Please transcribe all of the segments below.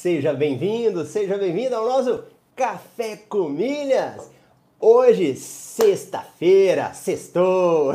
Seja bem-vindo, seja bem-vindo ao nosso Café com Milhas! Hoje, sexta-feira, sextou!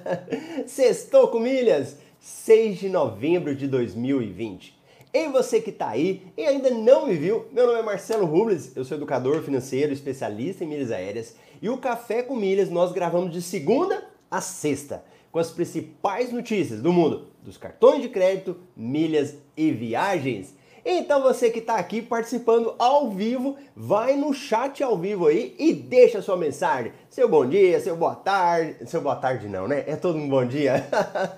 sextou com milhas, 6 de novembro de 2020. E você que está aí e ainda não me viu, meu nome é Marcelo Rubles, eu sou educador financeiro, especialista em milhas aéreas e o Café com Milhas nós gravamos de segunda a sexta com as principais notícias do mundo dos cartões de crédito, milhas e viagens. Então você que está aqui participando ao vivo, vai no chat ao vivo aí e deixa sua mensagem. Seu bom dia, seu boa tarde, seu boa tarde não, né? É todo um bom dia.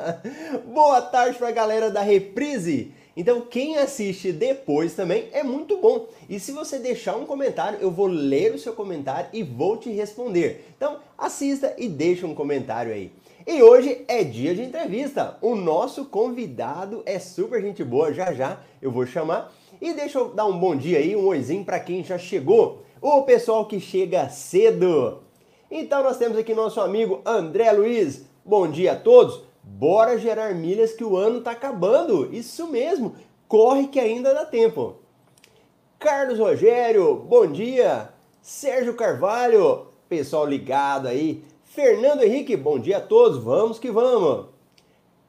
boa tarde para a galera da Reprise. Então quem assiste depois também é muito bom. E se você deixar um comentário, eu vou ler o seu comentário e vou te responder. Então assista e deixa um comentário aí. E hoje é dia de entrevista. O nosso convidado é super gente boa, já já eu vou chamar. E deixa eu dar um bom dia aí, um oizinho para quem já chegou. O pessoal que chega cedo. Então nós temos aqui nosso amigo André Luiz. Bom dia a todos. Bora gerar milhas que o ano tá acabando. Isso mesmo. Corre que ainda dá tempo. Carlos Rogério, bom dia. Sérgio Carvalho, pessoal ligado aí. Fernando Henrique, bom dia a todos, vamos que vamos.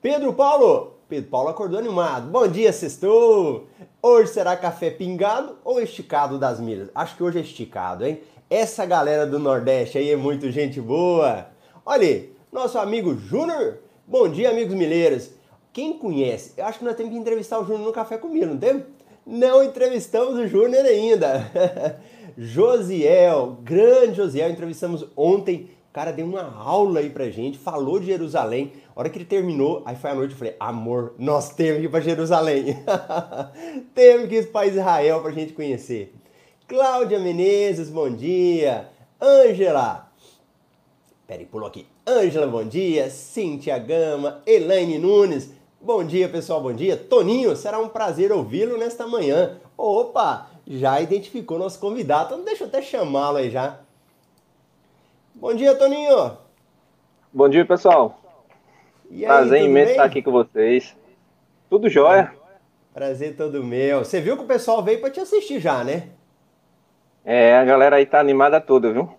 Pedro Paulo, Pedro Paulo acordou animado. Bom dia, sextou. Hoje será café pingado ou esticado das milhas? Acho que hoje é esticado, hein? Essa galera do Nordeste aí é muito gente boa. Olha nosso amigo Júnior. Bom dia, amigos milheiros. Quem conhece? Eu acho que nós temos que entrevistar o Júnior no Café comigo, não temos? Não entrevistamos o Júnior ainda. Josiel, grande Josiel, entrevistamos ontem cara deu uma aula aí pra gente, falou de Jerusalém. A hora que ele terminou, aí foi a noite, eu falei, amor, nós temos que ir pra Jerusalém. temos que ir para Israel pra gente conhecer. Cláudia Menezes, bom dia. Ângela. Peraí, pulou aqui. Ângela, bom dia. Cíntia Gama. Elaine Nunes. Bom dia, pessoal, bom dia. Toninho, será um prazer ouvi-lo nesta manhã. Opa, já identificou nosso convidado, então deixa eu até chamá-lo aí já. Bom dia, Toninho. Bom dia, pessoal. Aí, Prazer imenso bem? estar aqui com vocês. Tudo jóia? Prazer todo meu. Você viu que o pessoal veio para te assistir já, né? É, a galera aí tá animada toda, viu?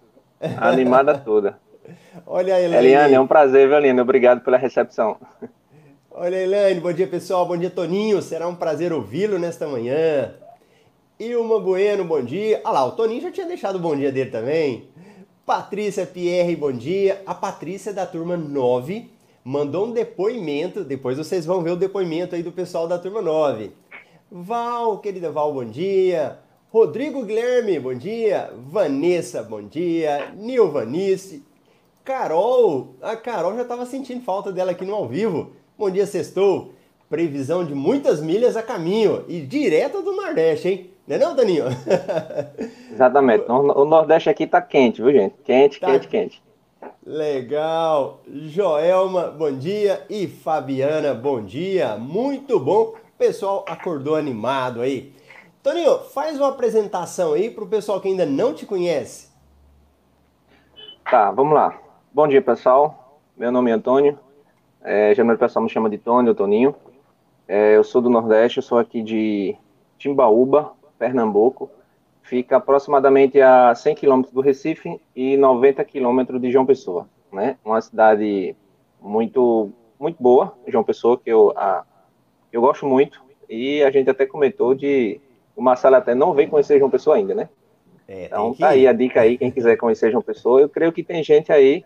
Animada toda. Olha aí, Eliane. Eliane, é um prazer, viu, Eliane? Obrigado pela recepção. Olha, Eliane, bom dia, pessoal. Bom dia, Toninho. Será um prazer ouvi-lo nesta manhã. Ilma Bueno, bom dia. Ah lá, o Toninho já tinha deixado o bom dia dele também. Patrícia Pierre, bom dia. A Patrícia da turma 9 mandou um depoimento, depois vocês vão ver o depoimento aí do pessoal da turma 9. Val, querida Val, bom dia. Rodrigo Guilherme, bom dia. Vanessa, bom dia. Nilvanice. Carol, a Carol já estava sentindo falta dela aqui no ao vivo. Bom dia, sextou. Previsão de muitas milhas a caminho e direto do Nordeste, hein? Não é não, Daninho? Exatamente. O Nordeste aqui tá quente, viu, gente? Quente, tá. quente, quente. Legal. Joelma, bom dia. E Fabiana, bom dia. Muito bom. O pessoal acordou animado aí. Toninho, faz uma apresentação aí para o pessoal que ainda não te conhece. Tá, vamos lá. Bom dia, pessoal. Meu nome é Antônio. É, geralmente o pessoal me chama de Tony ou Toninho. É, eu sou do Nordeste, eu sou aqui de Timbaúba, Pernambuco, fica aproximadamente a 100 quilômetros do Recife e 90 quilômetros de João Pessoa, né? Uma cidade muito muito boa, João Pessoa, que eu, a, eu gosto muito, e a gente até comentou de o Marcelo até não veio conhecer João Pessoa ainda, né? É, então tá aí a dica aí, quem quiser conhecer João Pessoa, eu creio que tem gente aí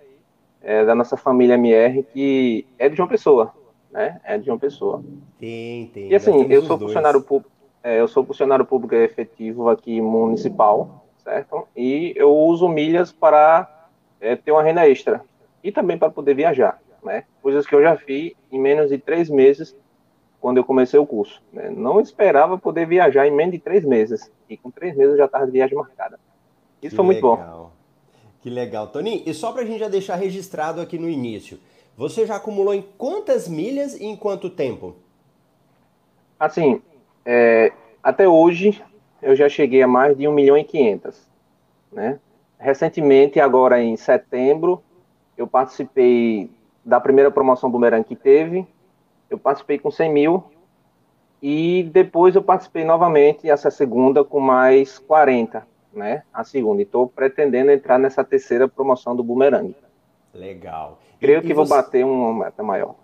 é, da nossa família MR que é de João Pessoa, né? É de João Pessoa. Tem, tem. E assim, eu sou funcionário público, é, eu sou funcionário público efetivo aqui municipal, certo? E eu uso milhas para é, ter uma renda extra e também para poder viajar, né? Coisas que eu já fiz em menos de três meses quando eu comecei o curso. Né? Não esperava poder viajar em menos de três meses e com três meses eu já estava de viagem marcada. Isso que foi muito legal. bom. Que legal, Toninho. E só para a gente já deixar registrado aqui no início, você já acumulou em quantas milhas e em quanto tempo? Assim, é, até hoje, eu já cheguei a mais de 1 milhão e 500. Né? Recentemente, agora em setembro, eu participei da primeira promoção Boomerang que teve. Eu participei com 100 mil. E depois eu participei novamente, essa segunda, com mais 40, né? A segunda. E estou pretendendo entrar nessa terceira promoção do Boomerang. Legal. Creio e, que vou bater uma meta maior.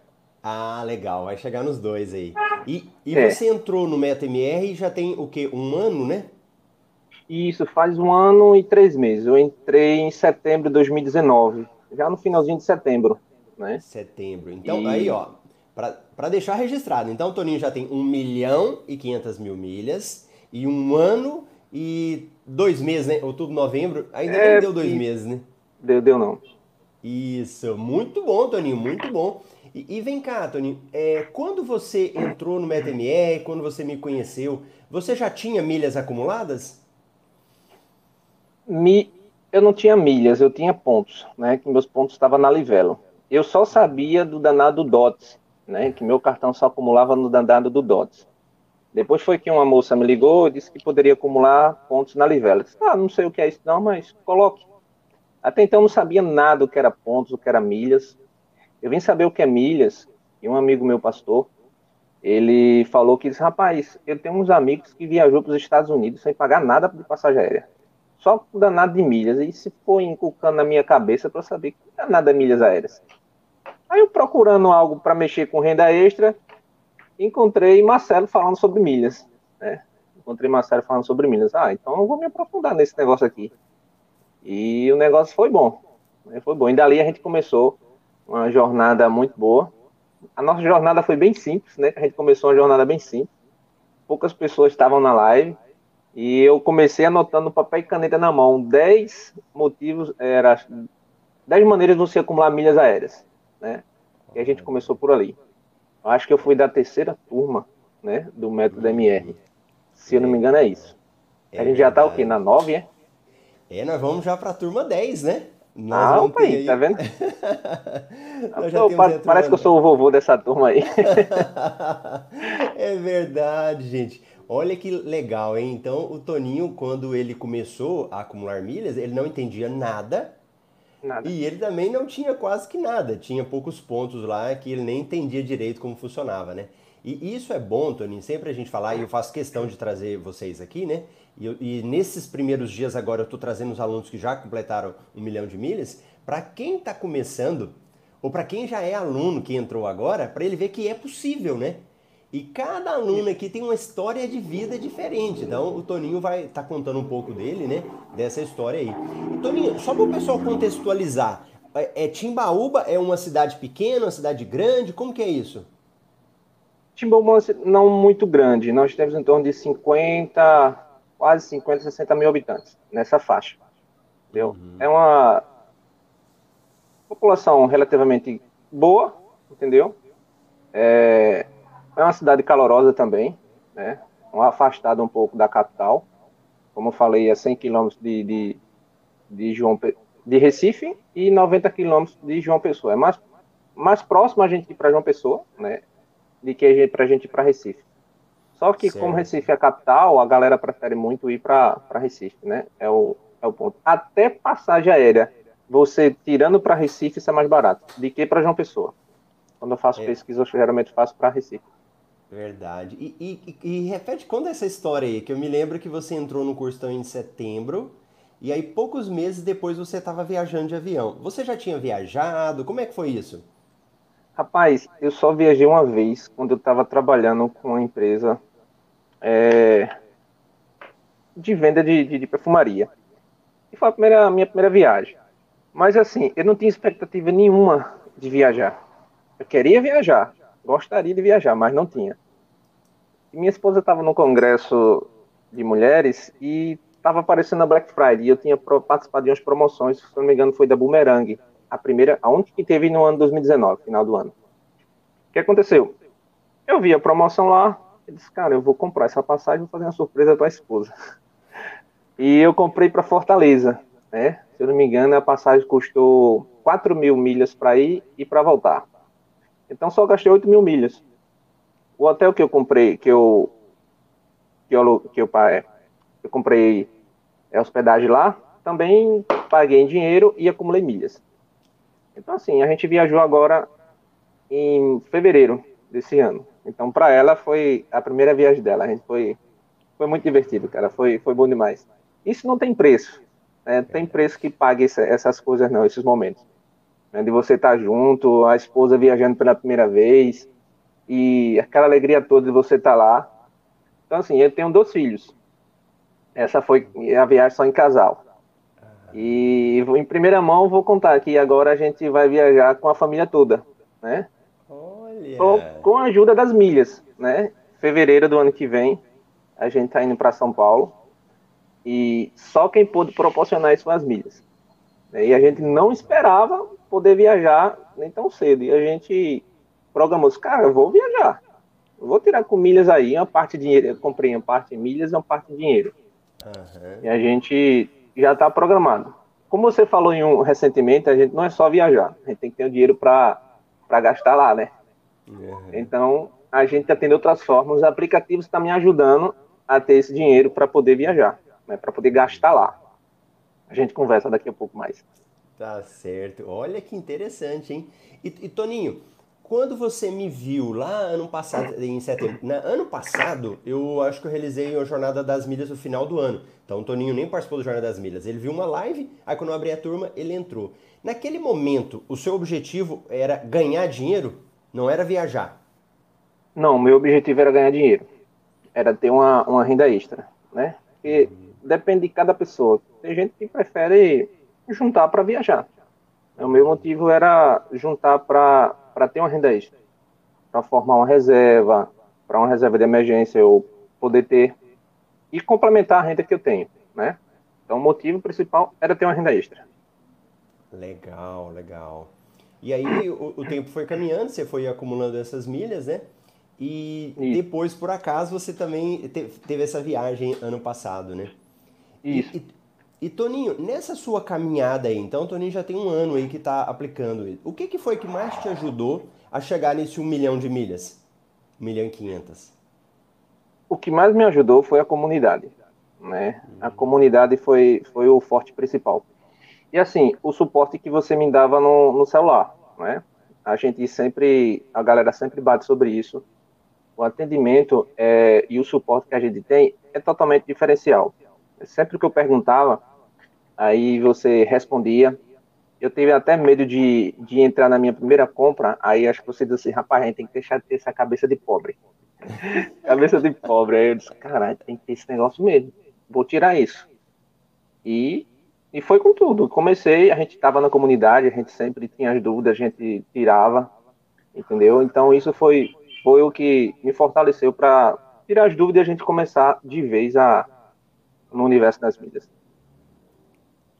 Ah, legal. Vai chegar nos dois aí. E, e é. você entrou no MetaMR e já tem o quê? Um ano, né? Isso, faz um ano e três meses. Eu entrei em setembro de 2019, já no finalzinho de setembro, né? Setembro. Então, e... aí, ó, para deixar registrado. Então, o Toninho já tem 1 milhão e 500 mil milhas e um ano e dois meses, né? Outubro, novembro. Ainda é, não deu dois meses, né? Deu, deu não. Isso, muito bom, Toninho, muito bom. E, e vem cá, Toninho, é, quando você entrou no MetaMR, quando você me conheceu, você já tinha milhas acumuladas? Mi, eu não tinha milhas, eu tinha pontos, né? Que meus pontos estavam na Livelo. Eu só sabia do danado DOTS, né? Que meu cartão só acumulava no danado do DOTS. Depois foi que uma moça me ligou e disse que poderia acumular pontos na Livelo. disse, ah, não sei o que é isso não, mas coloque. Até então eu não sabia nada do que era pontos, o que era milhas. Eu vim saber o que é milhas e um amigo meu pastor, ele falou que disse, rapaz, eu tenho uns amigos que viajou para os Estados Unidos sem pagar nada de passagem aérea. Só danado de milhas. E se foi inculcando na minha cabeça para saber que não é nada milhas aéreas. Aí eu procurando algo para mexer com renda extra, encontrei Marcelo falando sobre milhas. Né? Encontrei Marcelo falando sobre milhas. Ah, então eu vou me aprofundar nesse negócio aqui. E o negócio foi bom. Né? Foi bom. E dali a gente começou uma jornada muito boa. A nossa jornada foi bem simples, né? A gente começou uma jornada bem simples. Poucas pessoas estavam na live. E eu comecei anotando papel e caneta na mão. 10 motivos, era 10 maneiras de você acumular milhas aéreas, né? E a gente começou por ali. Eu acho que eu fui da terceira turma, né, do método MR. Se eu não me engano é isso. a gente já tá o quê? Na 9, é? É, nós vamos já para turma 10, né? Nós ah, opa aí, tá vendo? Tô, parece que eu sou o vovô dessa turma aí. é verdade, gente. Olha que legal, hein? Então, o Toninho, quando ele começou a acumular milhas, ele não entendia nada. Nada. E ele também não tinha quase que nada. Tinha poucos pontos lá que ele nem entendia direito como funcionava, né? E isso é bom, Toninho, sempre a gente falar, e eu faço questão de trazer vocês aqui, né? E, e nesses primeiros dias agora eu estou trazendo os alunos que já completaram um milhão de milhas. Para quem está começando, ou para quem já é aluno que entrou agora, para ele ver que é possível, né? E cada aluno aqui tem uma história de vida diferente. Então o Toninho vai estar tá contando um pouco dele, né? Dessa história aí. E, Toninho, só para o pessoal contextualizar, é, é, Timbaúba é uma cidade pequena, uma cidade grande? Como que é isso? Timbaúba é não muito grande. Nós temos em torno de 50, quase 50, 60 mil habitantes nessa faixa. Entendeu? Uhum. É uma população relativamente boa, entendeu? É, é uma cidade calorosa também, né? afastada um pouco da capital. Como eu falei, é 100 quilômetros de, de, de, João, de Recife e 90 quilômetros de João Pessoa. É mais, mais próximo a gente ir para João Pessoa, né? De que para a gente ir para Recife. Só que, como Recife é a capital, a galera prefere muito ir para Recife, né? É o, é o ponto. Até passagem aérea, você tirando para Recife, isso é mais barato do que para João Pessoa. Quando eu faço é. pesquisa, eu geralmente faço para Recife. Verdade. E, e, e, repete, conta essa história aí, que eu me lembro que você entrou no curso em setembro, e aí poucos meses depois você estava viajando de avião. Você já tinha viajado? Como é que foi isso? Rapaz, eu só viajei uma vez, quando eu estava trabalhando com uma empresa é, de venda de, de, de, perfumaria. E foi a, primeira, minha primeira viagem. Mas assim, eu não tinha expectativa nenhuma de viajar. Eu queria viajar, gostaria de viajar, mas não tinha. E minha esposa estava no congresso de mulheres e estava aparecendo a Black Friday. E eu tinha participado de umas promoções, se não me engano, foi da Boomerang, a primeira, a única que teve no ano 2019, final do ano. O que aconteceu? Eu vi a promoção lá, eu disse, cara, eu vou comprar essa passagem, vou fazer uma surpresa para a esposa. E eu comprei para Fortaleza, né? Se eu não me engano, a passagem custou 4 mil milhas para ir e para voltar. Então só gastei 8 mil milhas. O hotel que eu comprei, que eu que eu, que eu, eu comprei é hospedagem lá, também paguei em dinheiro e acumulei milhas. Então assim, a gente viajou agora em fevereiro desse ano. Então, para ela, foi a primeira viagem dela. A gente foi, foi muito divertido, cara. Foi, foi bom demais. Isso não tem preço. Né? Tem preço que pague essas coisas, não, esses momentos. Né? De você estar tá junto, a esposa viajando pela primeira vez, e aquela alegria toda de você estar tá lá. Então, assim, eu tenho dois filhos. Essa foi a viagem só em casal. E em primeira mão vou contar que agora a gente vai viajar com a família toda, né? Com, com a ajuda das milhas, né? Fevereiro do ano que vem a gente tá indo para São Paulo e só quem pôde proporcionar isso foi as milhas. E a gente não esperava poder viajar nem tão cedo. E a gente programou, cara, eu vou viajar. Eu vou tirar com milhas aí, uma parte de dinheiro. Eu comprei uma parte de milhas e uma parte de dinheiro. Uhum. E a gente já está programado. Como você falou em um recentemente, a gente não é só viajar, a gente tem que ter o dinheiro para gastar lá, né? Uhum. Então, a gente está tendo outras formas, os aplicativos estão tá me ajudando a ter esse dinheiro para poder viajar, né? para poder gastar lá. A gente conversa daqui a pouco mais. Tá certo. Olha que interessante, hein? E, e Toninho, quando você me viu lá ano passado, em setembro, na, ano passado, eu acho que eu realizei a Jornada das Milhas no final do ano. Então o Toninho nem participou da Jornada das Milhas. Ele viu uma live, aí quando eu abri a turma, ele entrou. Naquele momento, o seu objetivo era ganhar dinheiro? Não era viajar? Não, meu objetivo era ganhar dinheiro. Era ter uma, uma renda extra, né? Porque depende de cada pessoa. Tem gente que prefere juntar para viajar. O meu motivo era juntar para ter uma renda extra, para formar uma reserva, para uma reserva de emergência eu poder ter e complementar a renda que eu tenho, né? Então o motivo principal era ter uma renda extra. Legal, legal. E aí o, o tempo foi caminhando, você foi acumulando essas milhas, né? E Isso. depois, por acaso, você também teve essa viagem ano passado, né? Isso. E, e Toninho, nessa sua caminhada aí, então Toninho já tem um ano aí que está aplicando. O que, que foi que mais te ajudou a chegar nesse um milhão de milhas? Um milhão e quinhentas. O que mais me ajudou foi a comunidade, né? Uhum. A comunidade foi, foi o forte principal. E assim, o suporte que você me dava no, no celular, né? A gente sempre, a galera sempre bate sobre isso. O atendimento é, e o suporte que a gente tem é totalmente diferencial. Sempre que eu perguntava, aí você respondia. Eu tive até medo de, de entrar na minha primeira compra, aí acho que você disse assim, rapaz, a gente tem que deixar de ter essa cabeça de pobre. cabeça de pobre. Aí eu disse, caralho, tem que ter esse negócio mesmo. Vou tirar isso. E, e foi com tudo. Comecei, a gente estava na comunidade, a gente sempre tinha as dúvidas, a gente tirava, entendeu? Então isso foi, foi o que me fortaleceu para tirar as dúvidas e a gente começar de vez a, no universo das mídias.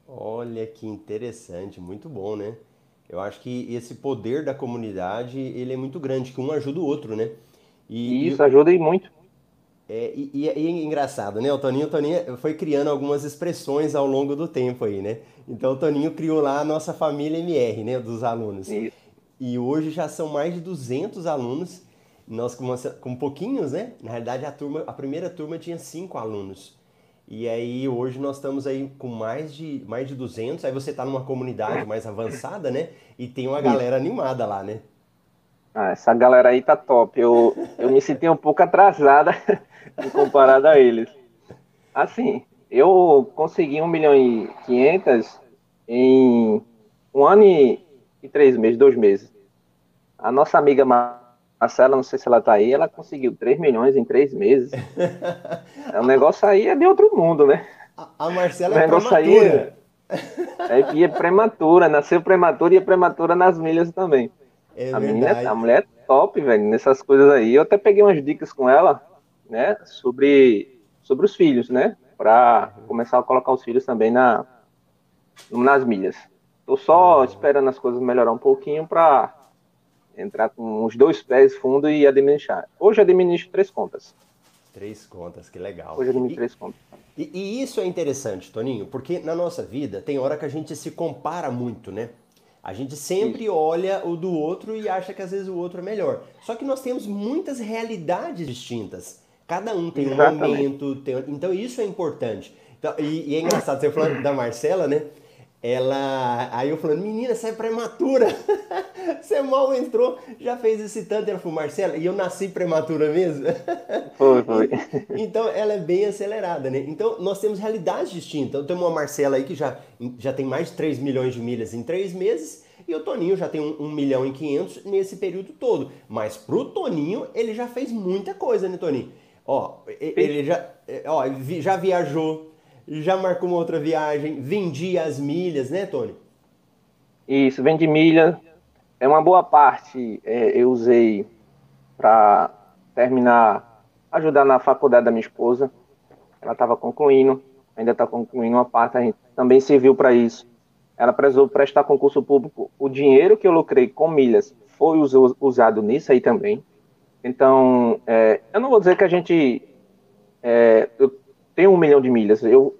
Olha que interessante, muito bom, né? Eu acho que esse poder da comunidade, ele é muito grande, que um ajuda o outro, né? E, Isso, ajuda e muito. É, e, e, e, é engraçado, né? O Toninho, o Toninho foi criando algumas expressões ao longo do tempo aí, né? Então o Toninho criou lá a nossa família MR, né? Dos alunos. Isso. E hoje já são mais de 200 alunos. Nós com, uma, com pouquinhos, né? Na realidade, a, turma, a primeira turma tinha cinco alunos. E aí hoje nós estamos aí com mais de, mais de 200, aí você está numa comunidade mais avançada, né? E tem uma galera animada lá, né? Ah, essa galera aí tá top. Eu, eu me senti um pouco atrasada comparado a eles. Assim, eu consegui 1 milhão e 500 em um ano e, e três meses, dois meses. A nossa amiga Marcela, não sei se ela tá aí, ela conseguiu 3 milhões em 3 meses. é um negócio aí é de outro mundo, né? A, Marcela é prematura. Aí é, é, é prematura, nasceu prematura e é prematura nas milhas também. É a, menina, a mulher é top, velho, nessas coisas aí. Eu até peguei umas dicas com ela, né, sobre, sobre os filhos, né? Pra começar a colocar os filhos também na, nas milhas. Tô só esperando as coisas melhorar um pouquinho para entrar com os dois pés fundo e administrar. Hoje eu administro três contas. Três contas, que legal. Hoje eu administro três contas. E, e, isso é interessante, Toninho, porque na nossa vida tem hora que a gente se compara muito, né? A gente sempre isso. olha o do outro e acha que às vezes o outro é melhor. Só que nós temos muitas realidades distintas. Cada um tem Exatamente. um momento, tem... então isso é importante. Então, e, e é engraçado, você falando da Marcela, né? Ela. Aí eu falando, menina, você é prematura. você mal entrou, já fez esse tanto. Ela falou, Marcela, e eu nasci prematura mesmo? Foi, foi. então ela é bem acelerada, né? Então nós temos realidades distintas. Então temos uma Marcela aí que já, já tem mais de 3 milhões de milhas em 3 meses. E o Toninho já tem 1 um, um milhão e 500 nesse período todo. Mas pro Toninho, ele já fez muita coisa, né, Toninho? Ó, ele já, ó, já viajou, já marcou uma outra viagem, vendia as milhas, né, Tony? Isso, vende milha. É uma boa parte é, eu usei para terminar, ajudar na faculdade da minha esposa. Ela estava concluindo, ainda está concluindo uma parte, a gente também serviu para isso. Ela precisou prestar concurso público. O dinheiro que eu lucrei com milhas foi usado nisso aí também. Então, é, eu não vou dizer que a gente. É, eu tenho um milhão de milhas. Eu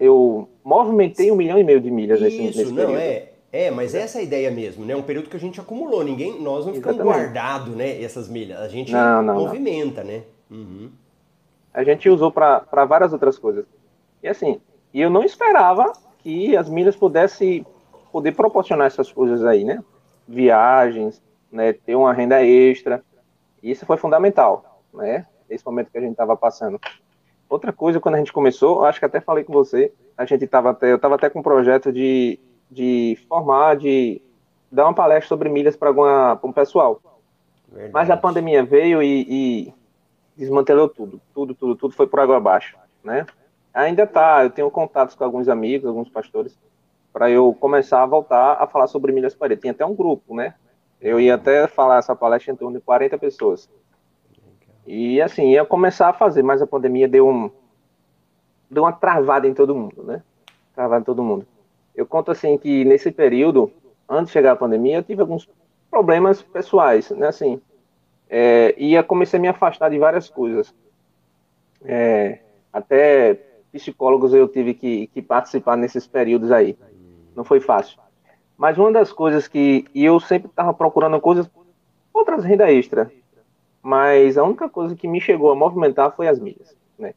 eu movimentei um milhão e meio de milhas Isso, nesse, nesse não, é. É, mas essa é a ideia mesmo, né? Um período que a gente acumulou, ninguém, nós não ficamos guardados, né? Essas milhas, a gente não, não, movimenta, não. né? Uhum. A gente usou para várias outras coisas. E assim, e eu não esperava que as milhas pudessem poder proporcionar essas coisas aí, né? Viagens, né? Ter uma renda extra. Isso foi fundamental, né? Esse momento que a gente estava passando. Outra coisa, quando a gente começou, acho que até falei com você, a gente estava até, eu estava até com um projeto de, de formar, de dar uma palestra sobre milhas para um pessoal. Verdade. Mas a pandemia veio e, e, desmantelou tudo, tudo, tudo, tudo foi por água abaixo, né? Ainda tá, eu tenho contatos com alguns amigos, alguns pastores, para eu começar a voltar a falar sobre milhas para Tem até um grupo, né? Eu ia até falar essa palestra em torno de 40 pessoas. E assim, ia começar a fazer, mas a pandemia deu um deu uma travada em todo mundo, né? Travada em todo mundo. Eu conto assim que nesse período, antes de chegar a pandemia, eu tive alguns problemas pessoais, né? Assim, é, e comecei a me afastar de várias coisas. É, até psicólogos eu tive que, que participar nesses períodos aí. Não foi fácil. Mas uma das coisas que eu sempre estava procurando coisas, outras renda extra, mas a única coisa que me chegou a movimentar foi as milhas, né?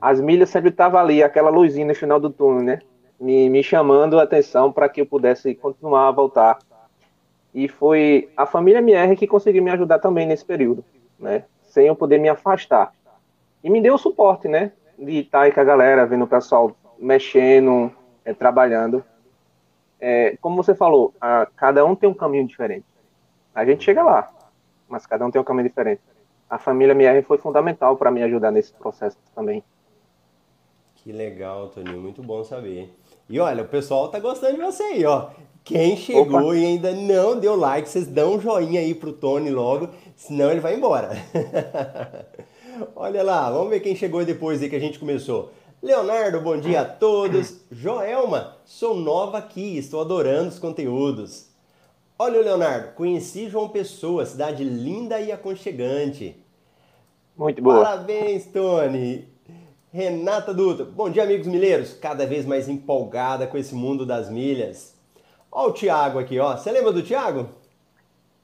As milhas sempre estavam ali, aquela luzinha no final do túnel, né? Me, me chamando a atenção para que eu pudesse continuar a voltar. E foi a família MR que conseguiu me ajudar também nesse período, né? Sem eu poder me afastar. E me deu o suporte, né? De estar aí com a galera, vendo o pessoal mexendo, é, trabalhando. É, como você falou, a, cada um tem um caminho diferente. A gente chega lá, mas cada um tem um caminho diferente. A família MR foi fundamental para me ajudar nesse processo também. Que legal, Toninho, muito bom saber. E olha, o pessoal tá gostando de você aí, ó. Quem chegou Opa. e ainda não deu like, vocês dão um joinha aí pro Tony logo, senão ele vai embora. olha lá, vamos ver quem chegou depois aí que a gente começou. Leonardo, bom dia a todos. Joelma, sou nova aqui, estou adorando os conteúdos. Olha, Leonardo, conheci João Pessoa, cidade linda e aconchegante. Muito boa. Parabéns, Tony. Renata Dutra, bom dia, amigos milheiros. Cada vez mais empolgada com esse mundo das milhas. Olha o Thiago aqui, ó. Você lembra do Thiago?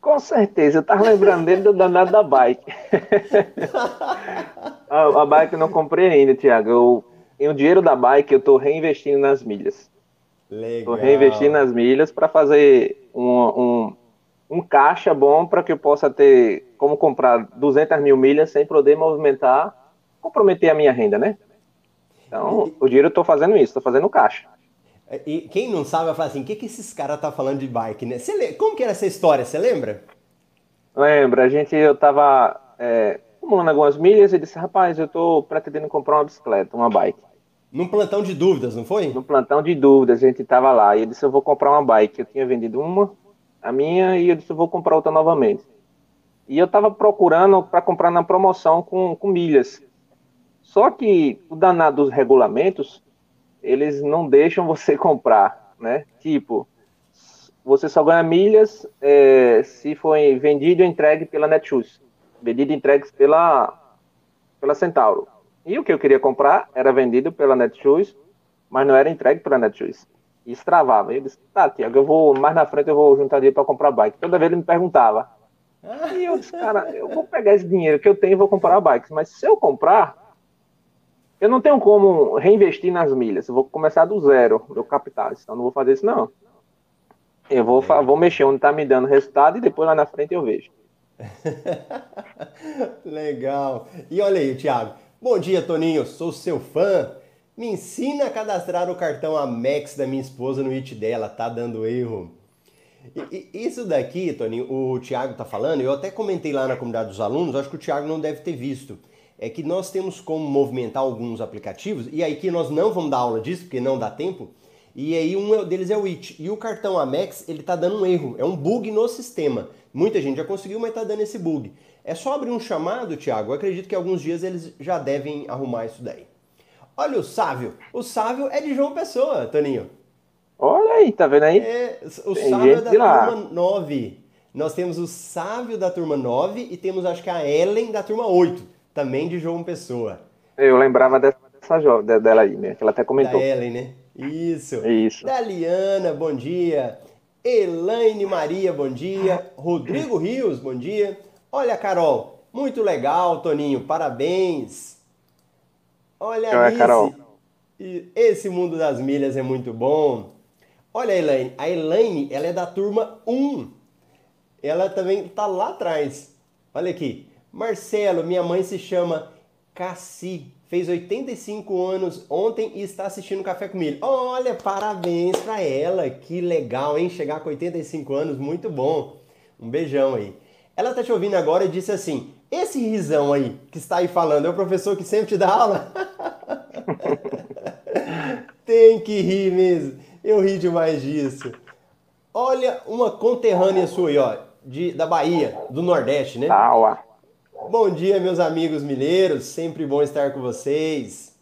Com certeza, eu tava lembrando dele do danado da bike. a, a, bike eu não comprei ainda, Thiago. Eu, em o dinheiro da bike eu tô reinvestindo nas milhas. Legal. Tô reinvestindo nas milhas para fazer um, um, um caixa bom para que eu possa ter como comprar 200 mil milhas sem poder movimentar, comprometer a minha renda, né? Então, o dinheiro eu estou fazendo isso, estou fazendo caixa. E quem não sabe vai falar assim, o que, que esses caras tá falando de bike, né? Você, como que era essa história, você lembra? Lembra, a gente, eu tava é, acumulando algumas milhas e disse, rapaz, eu tô pretendendo comprar uma bicicleta, uma bike. Num plantão de dúvidas, não foi? No plantão de dúvidas, a gente estava lá. E eu disse, eu vou comprar uma bike. Eu tinha vendido uma, a minha, e eu disse, eu vou comprar outra novamente. E eu estava procurando para comprar na promoção com, com milhas. Só que o danado dos regulamentos, eles não deixam você comprar, né? Tipo, você só ganha milhas é, se for vendido ou entregue pela Netshoes. Vendido e entregue pela, pela Centauro. E o que eu queria comprar era vendido pela Netshoes, mas não era entregue pela Netshoes. E travava. Eu disse, tá, Tiago, eu vou, mais na frente eu vou juntar dinheiro para comprar bike. Toda vez ele me perguntava. E eu disse, cara, eu vou pegar esse dinheiro que eu tenho e vou comprar bikes. Mas se eu comprar, eu não tenho como reinvestir nas milhas. Eu vou começar do zero, meu capital. Então não vou fazer isso, não. Eu vou, é. vou mexer onde está me dando resultado e depois lá na frente eu vejo. Legal. E olha aí, Thiago. Bom dia, Toninho. Sou seu fã. Me ensina a cadastrar o cartão Amex da minha esposa no IT dela. Tá dando erro. E, e, isso daqui, Toninho, o Thiago tá falando, eu até comentei lá na comunidade dos alunos, acho que o Thiago não deve ter visto. É que nós temos como movimentar alguns aplicativos, e aí que nós não vamos dar aula disso, porque não dá tempo, e aí um deles é o IT. E o cartão Amex, ele tá dando um erro, é um bug no sistema. Muita gente já conseguiu, mas tá dando esse bug. É só abrir um chamado, Thiago. Eu acredito que alguns dias eles já devem arrumar isso daí. Olha o Sávio. O Sávio é de João Pessoa, Toninho. Olha aí, tá vendo aí? É, o Tem Sávio é da turma 9. Nós temos o Sávio da turma 9 e temos acho que a Ellen da turma 8, também de João Pessoa. Eu lembrava dessa jovem, dela aí, né? Que ela até comentou. Da Ellen, né? Isso. Isso. Da Liana, bom dia. Elaine Maria, bom dia. Rodrigo Rios, bom dia. Olha, Carol, muito legal, Toninho, parabéns. Olha, Alice, Carol. esse mundo das milhas é muito bom. Olha a Elaine, a Elaine, ela é da turma 1. Ela também tá lá atrás. Olha aqui. Marcelo, minha mãe se chama Cassi fez 85 anos ontem e está assistindo Café com Milho. Olha, parabéns para ela, que legal, hein? Chegar com 85 anos, muito bom. Um beijão aí. Ela tá te ouvindo agora e disse assim: esse risão aí que está aí falando é o professor que sempre te dá aula? Tem que rir mesmo. Eu ri demais disso. Olha, uma conterrânea sua aí, ó, de, da Bahia, do Nordeste, né? Ah, ué. Bom dia, meus amigos milheiros, sempre bom estar com vocês.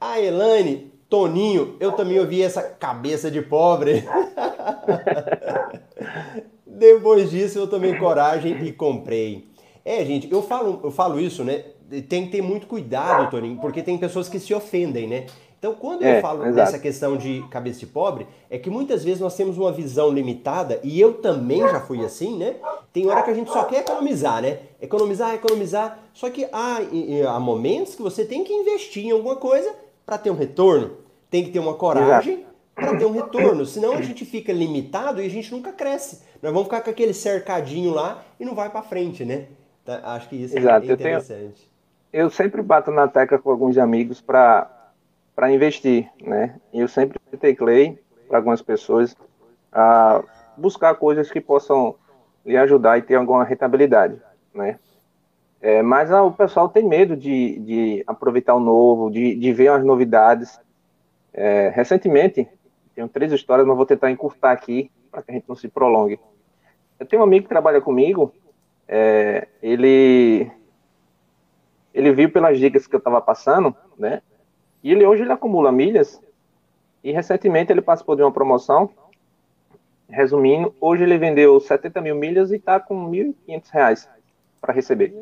A Elane, Toninho, eu também ouvi essa cabeça de pobre. Depois disso, eu tomei coragem e comprei. É, gente, eu falo, eu falo isso, né? Tem que ter muito cuidado, Toninho, porque tem pessoas que se ofendem, né? Então, quando é, eu falo exato. nessa questão de cabeça de pobre, é que muitas vezes nós temos uma visão limitada, e eu também já fui assim, né? Tem hora que a gente só quer economizar, né? Economizar, economizar. Só que há, há momentos que você tem que investir em alguma coisa para ter um retorno. Tem que ter uma coragem para ter um retorno. Senão a gente fica limitado e a gente nunca cresce. Nós vamos ficar com aquele cercadinho lá e não vai para frente, né? Então, acho que isso é Exato. é interessante. Eu, tenho, eu sempre bato na tecla com alguns amigos para para investir, né? Eu sempre teclei para algumas pessoas a buscar coisas que possam lhe ajudar e ter alguma rentabilidade, né? É, mas ah, o pessoal tem medo de, de aproveitar o novo, de, de ver as novidades. É, recentemente, tenho três histórias, mas vou tentar encurtar aqui para que a gente não se prolongue. Eu tenho um amigo que trabalha comigo, é, ele ele viu pelas dicas que eu estava passando, né? E ele hoje ele acumula milhas e recentemente ele participou de uma promoção. Resumindo, hoje ele vendeu 70 mil milhas e está com 1.500 reais para receber.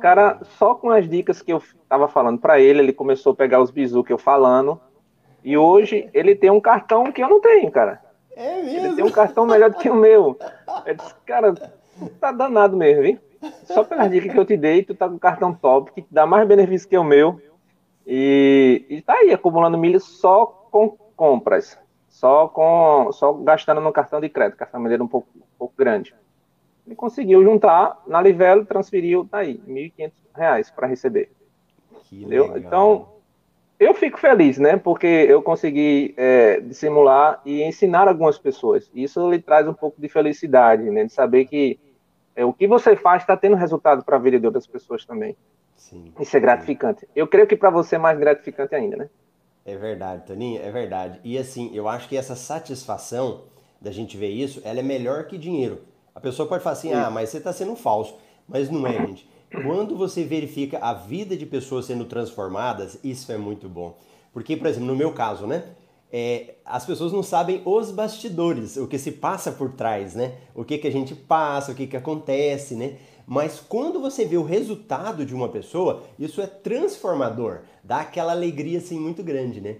Cara, só com as dicas que eu estava falando para ele, ele começou a pegar os bizu que eu falando. E hoje ele tem um cartão que eu não tenho, cara. É mesmo? Ele tem um cartão melhor do que o meu. Eu disse, cara, tá danado mesmo, viu? Só pelas dicas que eu te dei, tu tá com um cartão top, que dá mais benefício que o meu. E, está aí acumulando milhas só com compras, só com só gastando no cartão de crédito, que a família era um pouco, um pouco grande. Ele conseguiu juntar na Livelo, transferiu, tá aí, R$ 1.500 para receber. Entendeu? Então, eu fico feliz, né? Porque eu consegui é, dissimular e ensinar algumas pessoas. Isso lhe traz um pouco de felicidade, né? De saber que é, o que você faz está tendo resultado para a vida de outras pessoas também. Sim. Isso é gratificante. Eu creio que para você é mais gratificante ainda, né? É verdade, Toninho, é verdade. E assim, eu acho que essa satisfação da gente ver isso, ela é melhor que dinheiro. A pessoa pode falar assim, Sim. ah, mas você está sendo falso. Mas não é, gente. Quando você verifica a vida de pessoas sendo transformadas, isso é muito bom. Porque, por exemplo, no meu caso, né? É, as pessoas não sabem os bastidores, o que se passa por trás, né? O que, que a gente passa, o que, que acontece, né? Mas quando você vê o resultado de uma pessoa, isso é transformador, dá aquela alegria assim muito grande, né?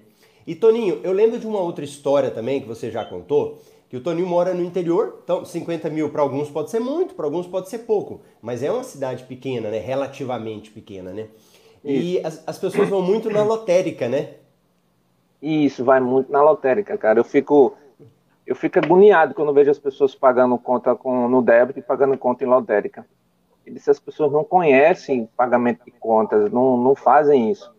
E Toninho, eu lembro de uma outra história também que você já contou, que o Toninho mora no interior, então 50 mil para alguns pode ser muito, para alguns pode ser pouco, mas é uma cidade pequena, né? Relativamente pequena, né? E as, as pessoas vão muito na lotérica, né? Isso, vai muito na lotérica, cara. Eu fico eu fico agoniado quando vejo as pessoas pagando conta com, no débito e pagando conta em lotérica. E se as pessoas não conhecem pagamento de contas, não, não fazem isso.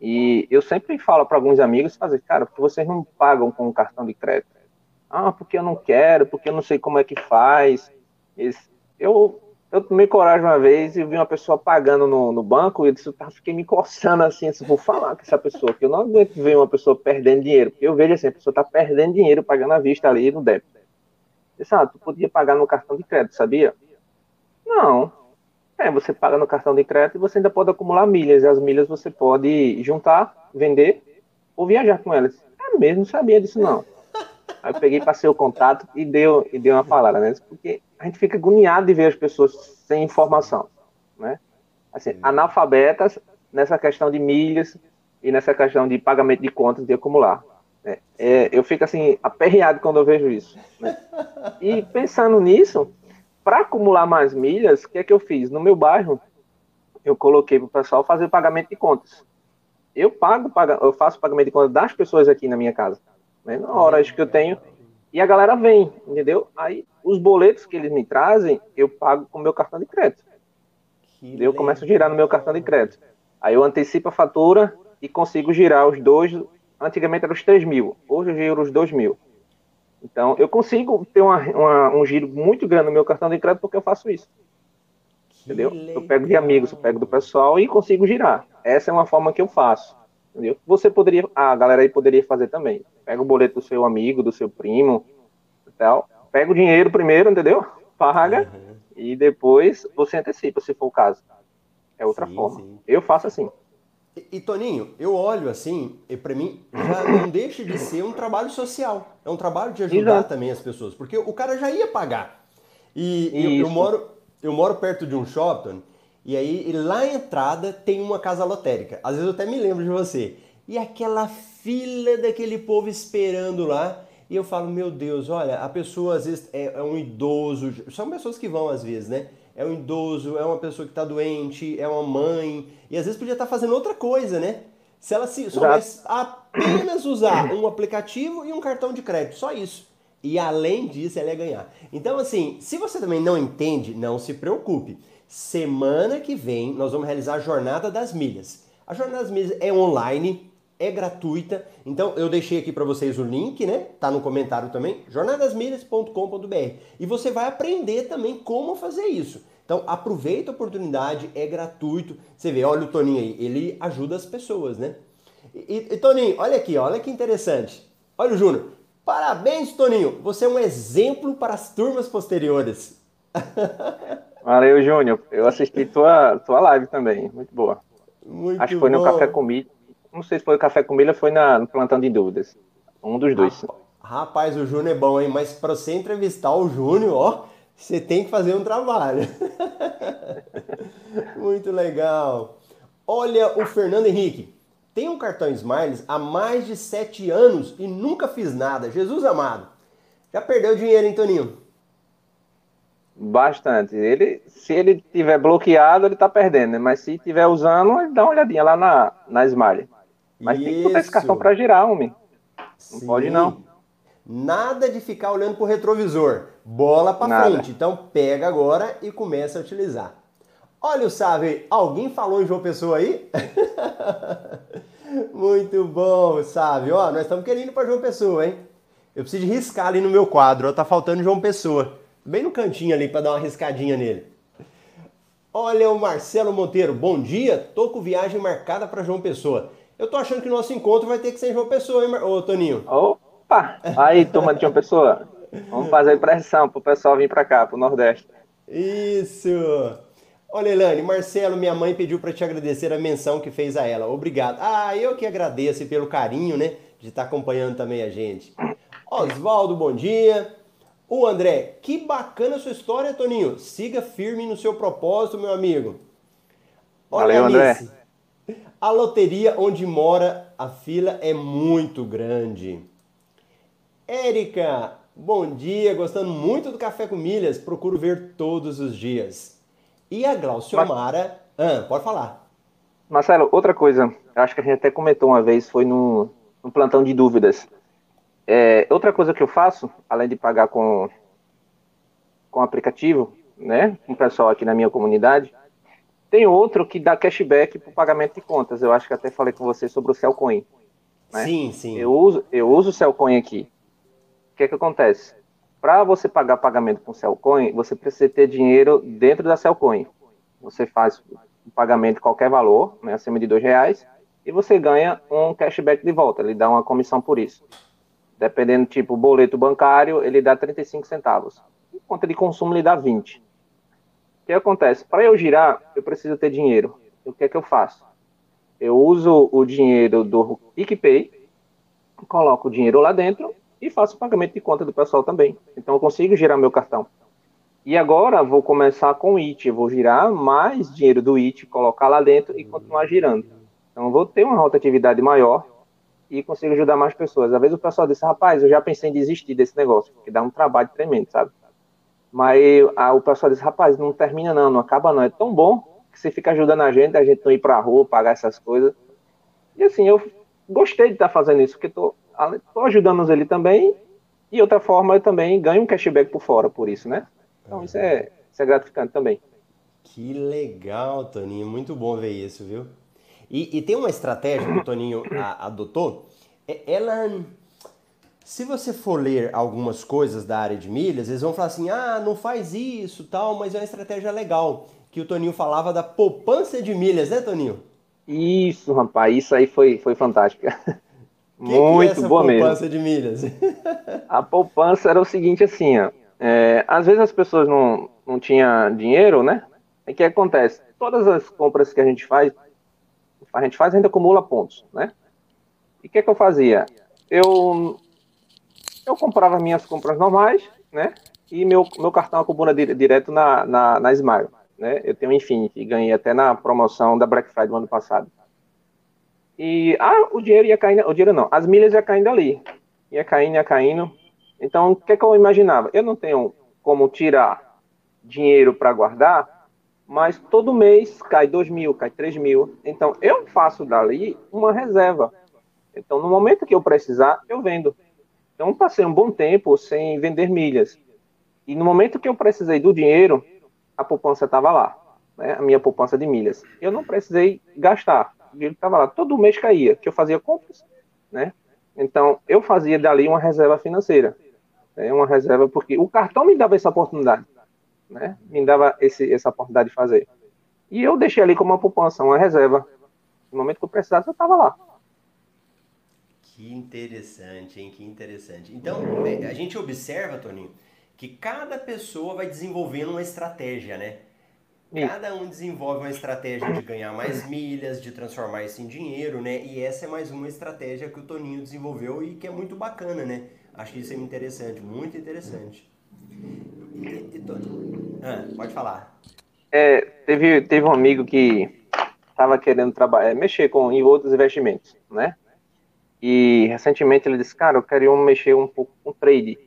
E eu sempre falo para alguns amigos, fazer, cara, porque vocês não pagam com um cartão de crédito? Ah, porque eu não quero, porque eu não sei como é que faz. Eu eu tomei coragem uma vez e vi uma pessoa pagando no, no banco e eu disse, eu fiquei me coçando assim, assim, vou falar com essa pessoa, que eu não aguento ver uma pessoa perdendo dinheiro, porque eu vejo assim, a pessoa está perdendo dinheiro pagando à vista ali no débito. Eu disse, ah, tu podia pagar no cartão de crédito, sabia? Não. É, você paga no cartão de crédito e você ainda pode acumular milhas, e as milhas você pode juntar, vender ou viajar com elas. É mesmo, sabia disso não. Aí eu peguei, passei o contato e deu, e deu uma palavra, né? Porque a gente fica agoniado de ver as pessoas sem informação, né? Assim, analfabetas nessa questão de milhas e nessa questão de pagamento de contas de acumular. Né? É, eu fico assim aperreado quando eu vejo isso. Né? E pensando nisso, para acumular mais milhas, o que é que eu fiz? No meu bairro, eu coloquei para o pessoal fazer pagamento de contas. Eu pago, eu faço pagamento de contas das pessoas aqui na minha casa. Né? Na hora que eu tenho, e a galera vem, entendeu? Aí os boletos que eles me trazem, eu pago com o meu cartão de crédito. Eu começo a girar no meu cartão de crédito. Aí eu antecipo a fatura e consigo girar os dois. Antigamente era os 3 mil, hoje eu giro os 2 mil. Então eu consigo ter uma, uma, um giro muito grande no meu cartão de crédito porque eu faço isso. Entendeu? Eu pego de amigos, eu pego do pessoal e consigo girar. Essa é uma forma que eu faço. Entendeu? Você poderia, a galera aí poderia fazer também. Pega o boleto do seu amigo, do seu primo e tal. Pega o dinheiro primeiro, entendeu? Paga uhum. e depois você antecipa, se for o caso. É outra sim, forma. Sim. Eu faço assim. E, e, Toninho, eu olho assim, e para mim já não deixa de ser um trabalho social. É um trabalho de ajudar Exato. também as pessoas, porque o cara já ia pagar. E eu, eu, moro, eu moro perto de um shopping e aí, lá na entrada tem uma casa lotérica. Às vezes eu até me lembro de você. E aquela fila daquele povo esperando lá. E eu falo, meu Deus, olha, a pessoa às vezes é, é um idoso. São pessoas que vão às vezes, né? É um idoso, é uma pessoa que está doente, é uma mãe. E às vezes podia estar tá fazendo outra coisa, né? Se ela se soubesse apenas usar um aplicativo e um cartão de crédito, só isso. E além disso, ela ia ganhar. Então, assim, se você também não entende, não se preocupe. Semana que vem nós vamos realizar a Jornada das Milhas. A Jornada das Milhas é online, é gratuita. Então eu deixei aqui para vocês o link, né? Tá no comentário também, jornadasmilhas.com.br. E você vai aprender também como fazer isso. Então aproveita a oportunidade, é gratuito. Você vê, olha o Toninho aí, ele ajuda as pessoas, né? E, e Toninho, olha aqui, olha que interessante. Olha o Júnior. Parabéns, Toninho. Você é um exemplo para as turmas posteriores. Valeu, Júnior. Eu assisti tua, tua live também. Muito boa. Muito Acho que foi bom. no Café Comida. Não sei se foi no Café Comida ou foi na, no Plantão de Dúvidas. Um dos dois. Rapaz, o Júnior é bom, hein? Mas para você entrevistar o Júnior, ó, você tem que fazer um trabalho. Muito legal. Olha o Fernando Henrique. Tem um cartão Smiles há mais de sete anos e nunca fiz nada. Jesus amado. Já perdeu dinheiro, hein, Toninho? Bastante. Ele, se ele tiver bloqueado, ele tá perdendo, né? Mas se tiver usando, ele dá uma olhadinha lá na, na Smile. Mas Isso. tem que botar esse cartão para girar, homem. Não Sim. pode não. Nada de ficar olhando pro retrovisor. Bola para frente. Então pega agora e começa a utilizar. Olha o Sávio, alguém falou em João Pessoa aí? Muito bom, Sávio. Ó, nós estamos querendo ir para João Pessoa, hein? Eu preciso de riscar ali no meu quadro, ó, tá faltando João Pessoa. Bem no cantinho ali para dar uma riscadinha nele. Olha o Marcelo Monteiro, bom dia. Tô com viagem marcada para João Pessoa. Eu tô achando que o nosso encontro vai ter que ser em João Pessoa, hein, ô Toninho? Opa! Aí, turma de João Pessoa. Vamos fazer pressão pro pessoal vir para cá, pro Nordeste. Isso! Olha, Elane, Marcelo, minha mãe pediu para te agradecer a menção que fez a ela. Obrigado. Ah, eu que agradeço pelo carinho, né, de estar tá acompanhando também a gente. Oswaldo, bom dia. O André, que bacana a sua história, Toninho. Siga firme no seu propósito, meu amigo. Olha, Valeu, André. A loteria onde mora a fila é muito grande. Érica, bom dia, gostando muito do Café com Milhas, procuro ver todos os dias. E a Glauciomara, ah, pode falar. Marcelo, outra coisa, acho que a gente até comentou uma vez, foi no, no plantão de dúvidas. É, outra coisa que eu faço, além de pagar com, com aplicativo, né, com o pessoal aqui na minha comunidade, tem outro que dá cashback para o pagamento de contas. Eu acho que até falei com você sobre o Cellcoin. Né? Sim, sim. Eu uso, eu uso o Cellcoin aqui. O que é que acontece? Para você pagar pagamento com Cellcoin, você precisa ter dinheiro dentro da Cellcoin. Você faz o pagamento de qualquer valor, né, acima de dois reais, e você ganha um cashback de volta. Ele dá uma comissão por isso. Dependendo, tipo, boleto bancário, ele dá 35 centavos. Em conta de consumo, ele dá 20. Que acontece? Para eu girar, eu preciso ter dinheiro. O que é que eu faço? Eu uso o dinheiro do PicPay, coloco o dinheiro lá dentro e faço o pagamento de conta do pessoal também. Então eu consigo girar meu cartão. E agora vou começar com o IT. Eu vou girar mais dinheiro do IT, colocar lá dentro e continuar girando. Então vou ter uma rotatividade maior e consigo ajudar mais pessoas. Às vezes o pessoal diz, rapaz, eu já pensei em desistir desse negócio, porque dá um trabalho tremendo, sabe? Mas a, o pessoal diz, rapaz, não termina não, não acaba não. É tão bom que você fica ajudando a gente, a gente não ir pra rua, pagar essas coisas. E assim, eu gostei de estar tá fazendo isso, porque tô, tô ajudando ele também, e outra forma eu também ganho um cashback por fora por isso, né? Então isso é, isso é gratificante também. Que legal, Toninho. Muito bom ver isso, viu? E, e tem uma estratégia que o Toninho a, adotou. É, ela se você for ler algumas coisas da área de milhas, eles vão falar assim: ah, não faz isso, tal, mas é uma estratégia legal. Que o Toninho falava da poupança de milhas, né, Toninho? Isso, rapaz, isso aí foi, foi fantástico. Que Muito que é boa mesmo. poupança de milhas? A poupança era o seguinte, assim, ó, é, às vezes as pessoas não, não tinham dinheiro, né? O que acontece? Todas as compras que a gente faz, a gente faz ainda acumula pontos, né? E o que, que eu fazia? Eu eu comprava minhas compras normais, né? E meu, meu cartão acumula direto na, na, na Smile, né? Eu tenho Infinity, ganhei até na promoção da Black Friday do ano passado. E ah, o dinheiro ia caindo, o dinheiro não, as milhas ia caindo ali, ia caindo, ia caindo. Então, o que, é que eu imaginava? Eu não tenho como tirar dinheiro para guardar, mas todo mês cai 2 mil, cai 3 mil. Então, eu faço dali uma reserva. Então, no momento que eu precisar, eu vendo. Então, passei um bom tempo sem vender milhas. E no momento que eu precisei do dinheiro, a poupança estava lá, né? a minha poupança de milhas. Eu não precisei gastar, o dinheiro estava lá. Todo mês caía, que eu fazia compras, né? Então, eu fazia dali uma reserva financeira. Né? Uma reserva, porque o cartão me dava essa oportunidade, né? Me dava esse, essa oportunidade de fazer. E eu deixei ali como uma poupança, uma reserva. No momento que eu precisasse, eu estava lá. Que interessante, hein? Que interessante. Então, é, a gente observa, Toninho, que cada pessoa vai desenvolvendo uma estratégia, né? Cada um desenvolve uma estratégia de ganhar mais milhas, de transformar isso em dinheiro, né? E essa é mais uma estratégia que o Toninho desenvolveu e que é muito bacana, né? Acho que isso é interessante, muito interessante. E, e Toninho? Ah, pode falar. É, teve, teve um amigo que estava querendo trabalhar, é, mexer com em outros investimentos, né? E recentemente ele disse, cara, eu queria mexer um pouco com trade.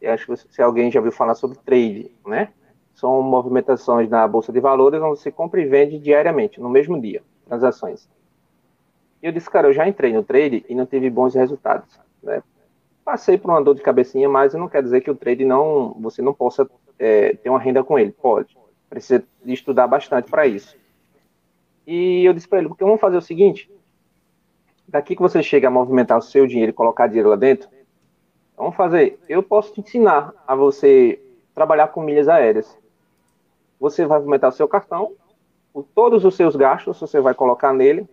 Eu acho que se alguém já ouviu falar sobre trade, né? São movimentações na bolsa de valores onde você compra e vende diariamente, no mesmo dia, transações. E eu disse, cara, eu já entrei no trade e não tive bons resultados, né? Passei por uma dor de cabecinha, mas não quer dizer que o trade não, você não possa é, ter uma renda com ele. Pode. Precisa estudar bastante para isso. E eu disse para ele, porque vamos fazer o seguinte, daqui que você chega a movimentar o seu dinheiro e colocar dinheiro lá dentro, vamos fazer. Eu posso te ensinar a você trabalhar com milhas aéreas. Você vai movimentar o seu cartão, todos os seus gastos você vai colocar nele,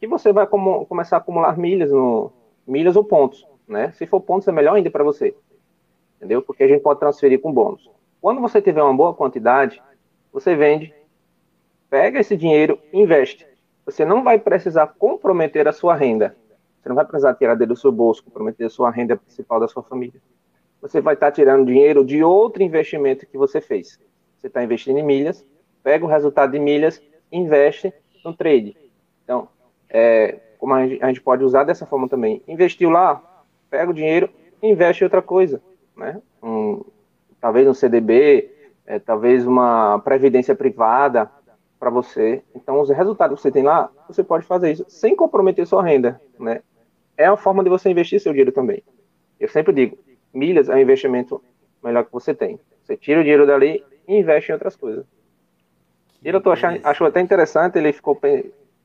e você vai começar a acumular milhas, no, milhas ou pontos. Né? Se for pontos, é melhor ainda para você. Entendeu? Porque a gente pode transferir com bônus. Quando você tiver uma boa quantidade, você vende, pega esse dinheiro investe você não vai precisar comprometer a sua renda. Você não vai precisar tirar dele do seu bolso, comprometer a sua renda principal da sua família. Você vai estar tirando dinheiro de outro investimento que você fez. Você está investindo em milhas, pega o resultado de milhas, investe no trade. Então, é, como a gente, a gente pode usar dessa forma também. Investiu lá, pega o dinheiro, investe em outra coisa. Né? Um, talvez um CDB, é, talvez uma previdência privada, para você. Então, os resultados que você tem lá, você pode fazer isso sem comprometer sua renda, né? É a forma de você investir seu dinheiro também. Eu sempre digo, milhas é um investimento melhor que você tem. Você tira o dinheiro dali e investe em outras coisas. E eu tô achando, acho até interessante, ele ficou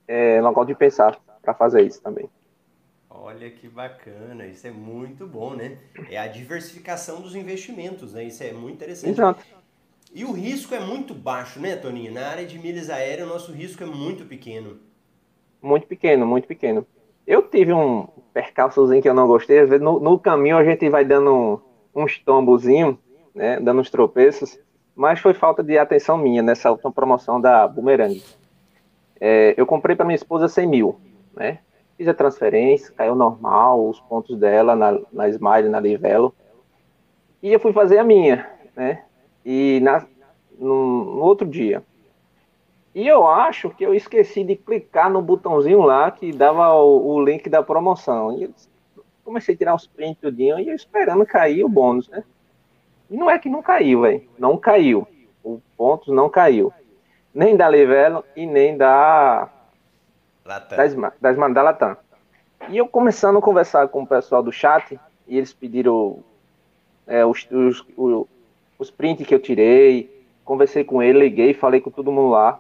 é, local de pensar para fazer isso também. Olha que bacana, isso é muito bom, né? É a diversificação dos investimentos, né? Isso é muito interessante. Exato. E o risco é muito baixo, né, Toninho? Na área de milhas aéreas, o nosso risco é muito pequeno. Muito pequeno, muito pequeno. Eu tive um percalçozinho que eu não gostei. Às vezes no, no caminho a gente vai dando uns tombozinhos, né? Dando uns tropeços. Mas foi falta de atenção minha nessa última promoção da Boomerang. É, eu comprei para minha esposa 100 mil, né? Fiz a transferência, caiu normal, os pontos dela na, na Smile, na Livelo. E eu fui fazer a minha, né? E na, no, no outro dia. E eu acho que eu esqueci de clicar no botãozinho lá que dava o, o link da promoção. E eu comecei a tirar os prints tudinho e eu esperando cair o bônus, né? E não é que não caiu, velho. Não caiu. O pontos não caiu. Nem da Livelo e nem da Latam. Das, das, da Latam. E eu começando a conversar com o pessoal do chat, e eles pediram é, os, os, os, os prints que eu tirei, conversei com ele, liguei, falei com todo mundo lá.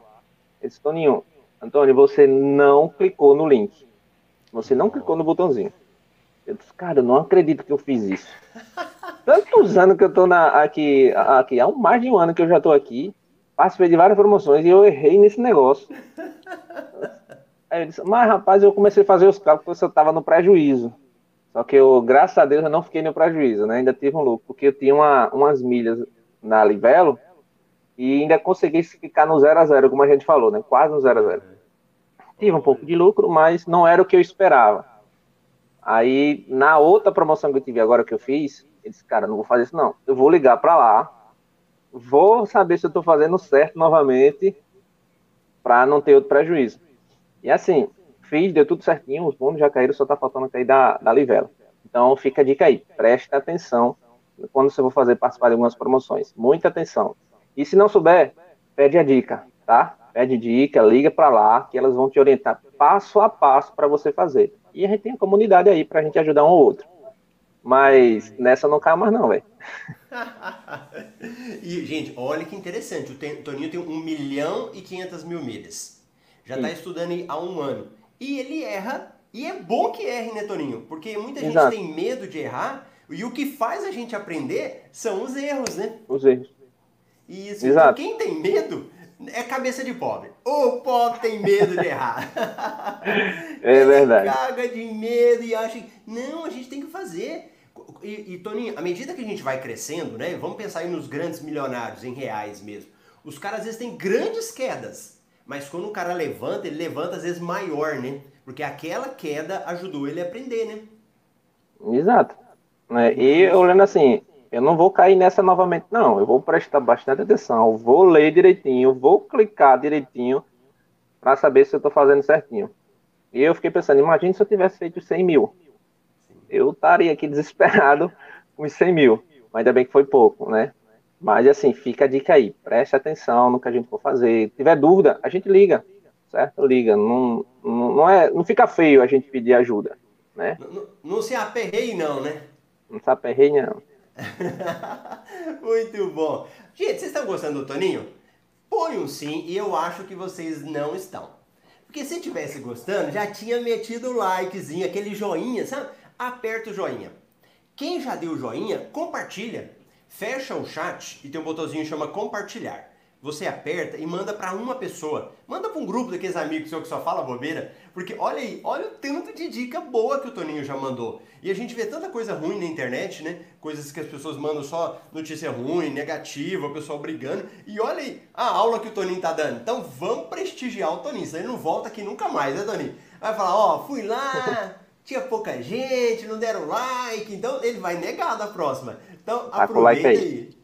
Ele disse, Toninho, Antônio, você não clicou no link. Você não clicou no botãozinho. Eu disse, cara, eu não acredito que eu fiz isso. Tantos anos que eu tô na, aqui, aqui, há mais de um ano que eu já tô aqui, participei de várias promoções e eu errei nesse negócio. Aí eu disse, mas rapaz, eu comecei a fazer os cálculos, eu estava no prejuízo. Só que eu, graças a Deus, eu não fiquei no prejuízo, né? Ainda tive um lucro, porque eu tinha uma, umas milhas na Livelo e ainda consegui ficar no 0 a 0 como a gente falou, né? Quase no 0 a 0 Tive um pouco de lucro, mas não era o que eu esperava. Aí, na outra promoção que eu tive agora que eu fiz, eu disse, cara, não vou fazer isso não. Eu vou ligar para lá, vou saber se eu estou fazendo certo novamente, para não ter outro prejuízo. E assim, fiz, deu tudo certinho, os bônus já caíram, só tá faltando cair da, da livela. Então fica a dica aí, preste atenção quando você for fazer participar de algumas promoções. Muita atenção. E se não souber, pede a dica, tá? Pede dica, liga para lá, que elas vão te orientar passo a passo para você fazer. E a gente tem a comunidade aí para a gente ajudar um ou outro. Mas nessa não cai mais não, velho. e, gente, olha que interessante. O Toninho tem 1 milhão e 500 mil milhas já está estudando há um ano. E ele erra, e é bom que erre, né, Toninho? Porque muita Exato. gente tem medo de errar, e o que faz a gente aprender são os erros, né? Os erros. Isso. Então, Exato. Quem tem medo é cabeça de pobre. O pobre tem medo de errar. é verdade. Ele caga de medo e acha que, não, a gente tem que fazer. E, e, Toninho, à medida que a gente vai crescendo, né? Vamos pensar aí nos grandes milionários, em reais mesmo. Os caras às vezes têm grandes quedas. Mas quando o cara levanta, ele levanta às vezes maior, né? Porque aquela queda ajudou ele a aprender, né? Exato. É, e olhando assim, eu não vou cair nessa novamente, não. Eu vou prestar bastante atenção, vou ler direitinho, vou clicar direitinho para saber se eu estou fazendo certinho. E eu fiquei pensando, imagine se eu tivesse feito 100 mil. Eu estaria aqui desesperado com os 100 mil. Mas ainda bem que foi pouco, né? Mas assim, fica a dica aí, preste atenção no que a gente for fazer. Se tiver dúvida, a gente liga, certo? Liga. Não, não, é, não fica feio a gente pedir ajuda, né? Não, não se aperreie não, né? Não se aperreie não. Muito bom. Gente, vocês estão gostando do Toninho? Põe um sim e eu acho que vocês não estão. Porque se tivesse gostando, já tinha metido o likezinho, aquele joinha, sabe? Aperta o joinha. Quem já deu o joinha, compartilha fecha o chat e tem um botãozinho que chama compartilhar. Você aperta e manda para uma pessoa. Manda para um grupo daqueles amigos seu que só fala bobeira. Porque olha aí, olha o tanto de dica boa que o Toninho já mandou. E a gente vê tanta coisa ruim na internet, né? Coisas que as pessoas mandam só notícia ruim, negativa, o pessoal brigando. E olha aí a aula que o Toninho tá dando. Então vamos prestigiar o Toninho. Senão ele não volta aqui nunca mais, né, Toninho? Vai falar, ó, oh, fui lá, tinha pouca gente, não deram like. Então ele vai negar da próxima. Então aproveita aí.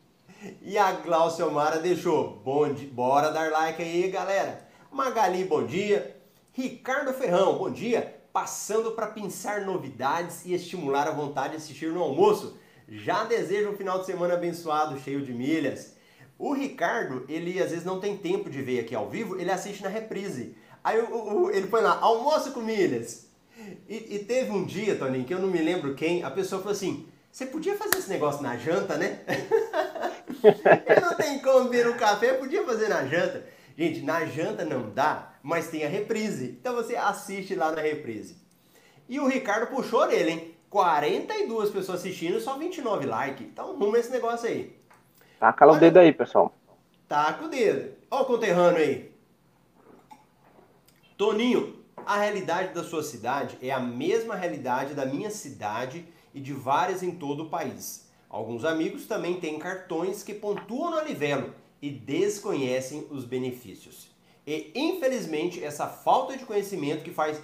E a Glaucia Mara deixou. Bom dia, bora dar like aí, galera. Magali, bom dia. Ricardo Ferrão, bom dia. Passando para pensar novidades e estimular a vontade de assistir no almoço. Já desejo um final de semana abençoado, cheio de milhas. O Ricardo, ele às vezes não tem tempo de ver aqui ao vivo, ele assiste na reprise. Aí o, o, ele põe lá, almoço com milhas. E, e, teve um dia, Toninho, que eu não me lembro quem, a pessoa falou assim, você podia fazer esse negócio na janta, né? eu não tem como ver um café, podia fazer na janta. Gente, na janta não dá, mas tem a reprise. Então você assiste lá na reprise. E o Ricardo puxou nele, hein? 42 pessoas assistindo, só 29 likes. Então arruma esse negócio aí. Taca o dedo aí, pessoal. Taca o dedo. Olha o conterrâneo aí. Toninho, a realidade da sua cidade é a mesma realidade da minha cidade e de várias em todo o país. Alguns amigos também têm cartões que pontuam no Alivelo e desconhecem os benefícios. E infelizmente essa falta de conhecimento que faz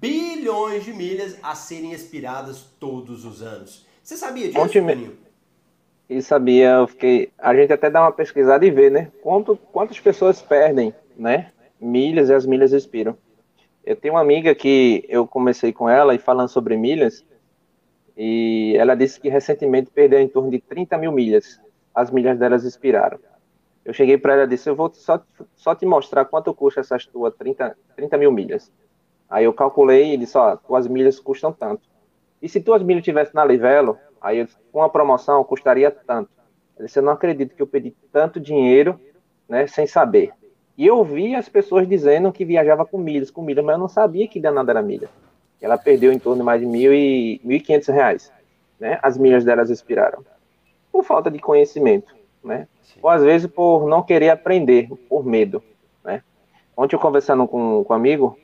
bilhões de milhas a serem expiradas todos os anos. Você sabia disso, Ontem, Toninho? E sabia, eu fiquei. A gente até dá uma pesquisada e vê, né? Quanto, quantas pessoas perdem, né? Milhas e as milhas expiram. Eu tenho uma amiga que eu comecei com ela e falando sobre milhas, e ela disse que recentemente perdeu em torno de 30 mil milhas. As milhas delas expiraram. Eu cheguei para ela e disse: Eu vou só, só te mostrar quanto custa essas tuas 30, 30 mil milhas. Aí eu calculei e disse, ó, tuas milhas custam tanto. E se tuas milhas tivessem na Livelo, aí eu, com a promoção custaria tanto. Eu disse, eu não acredito que eu perdi tanto dinheiro, né, sem saber. E eu vi as pessoas dizendo que viajava com milhas, com milhas, mas eu não sabia que danada era milha. Ela perdeu em torno de mais de mil e mil e quinhentos reais, né? As milhas delas expiraram por falta de conhecimento, né? Ou às vezes por não querer aprender, por medo, né? Ontem eu conversando com, com um amigo,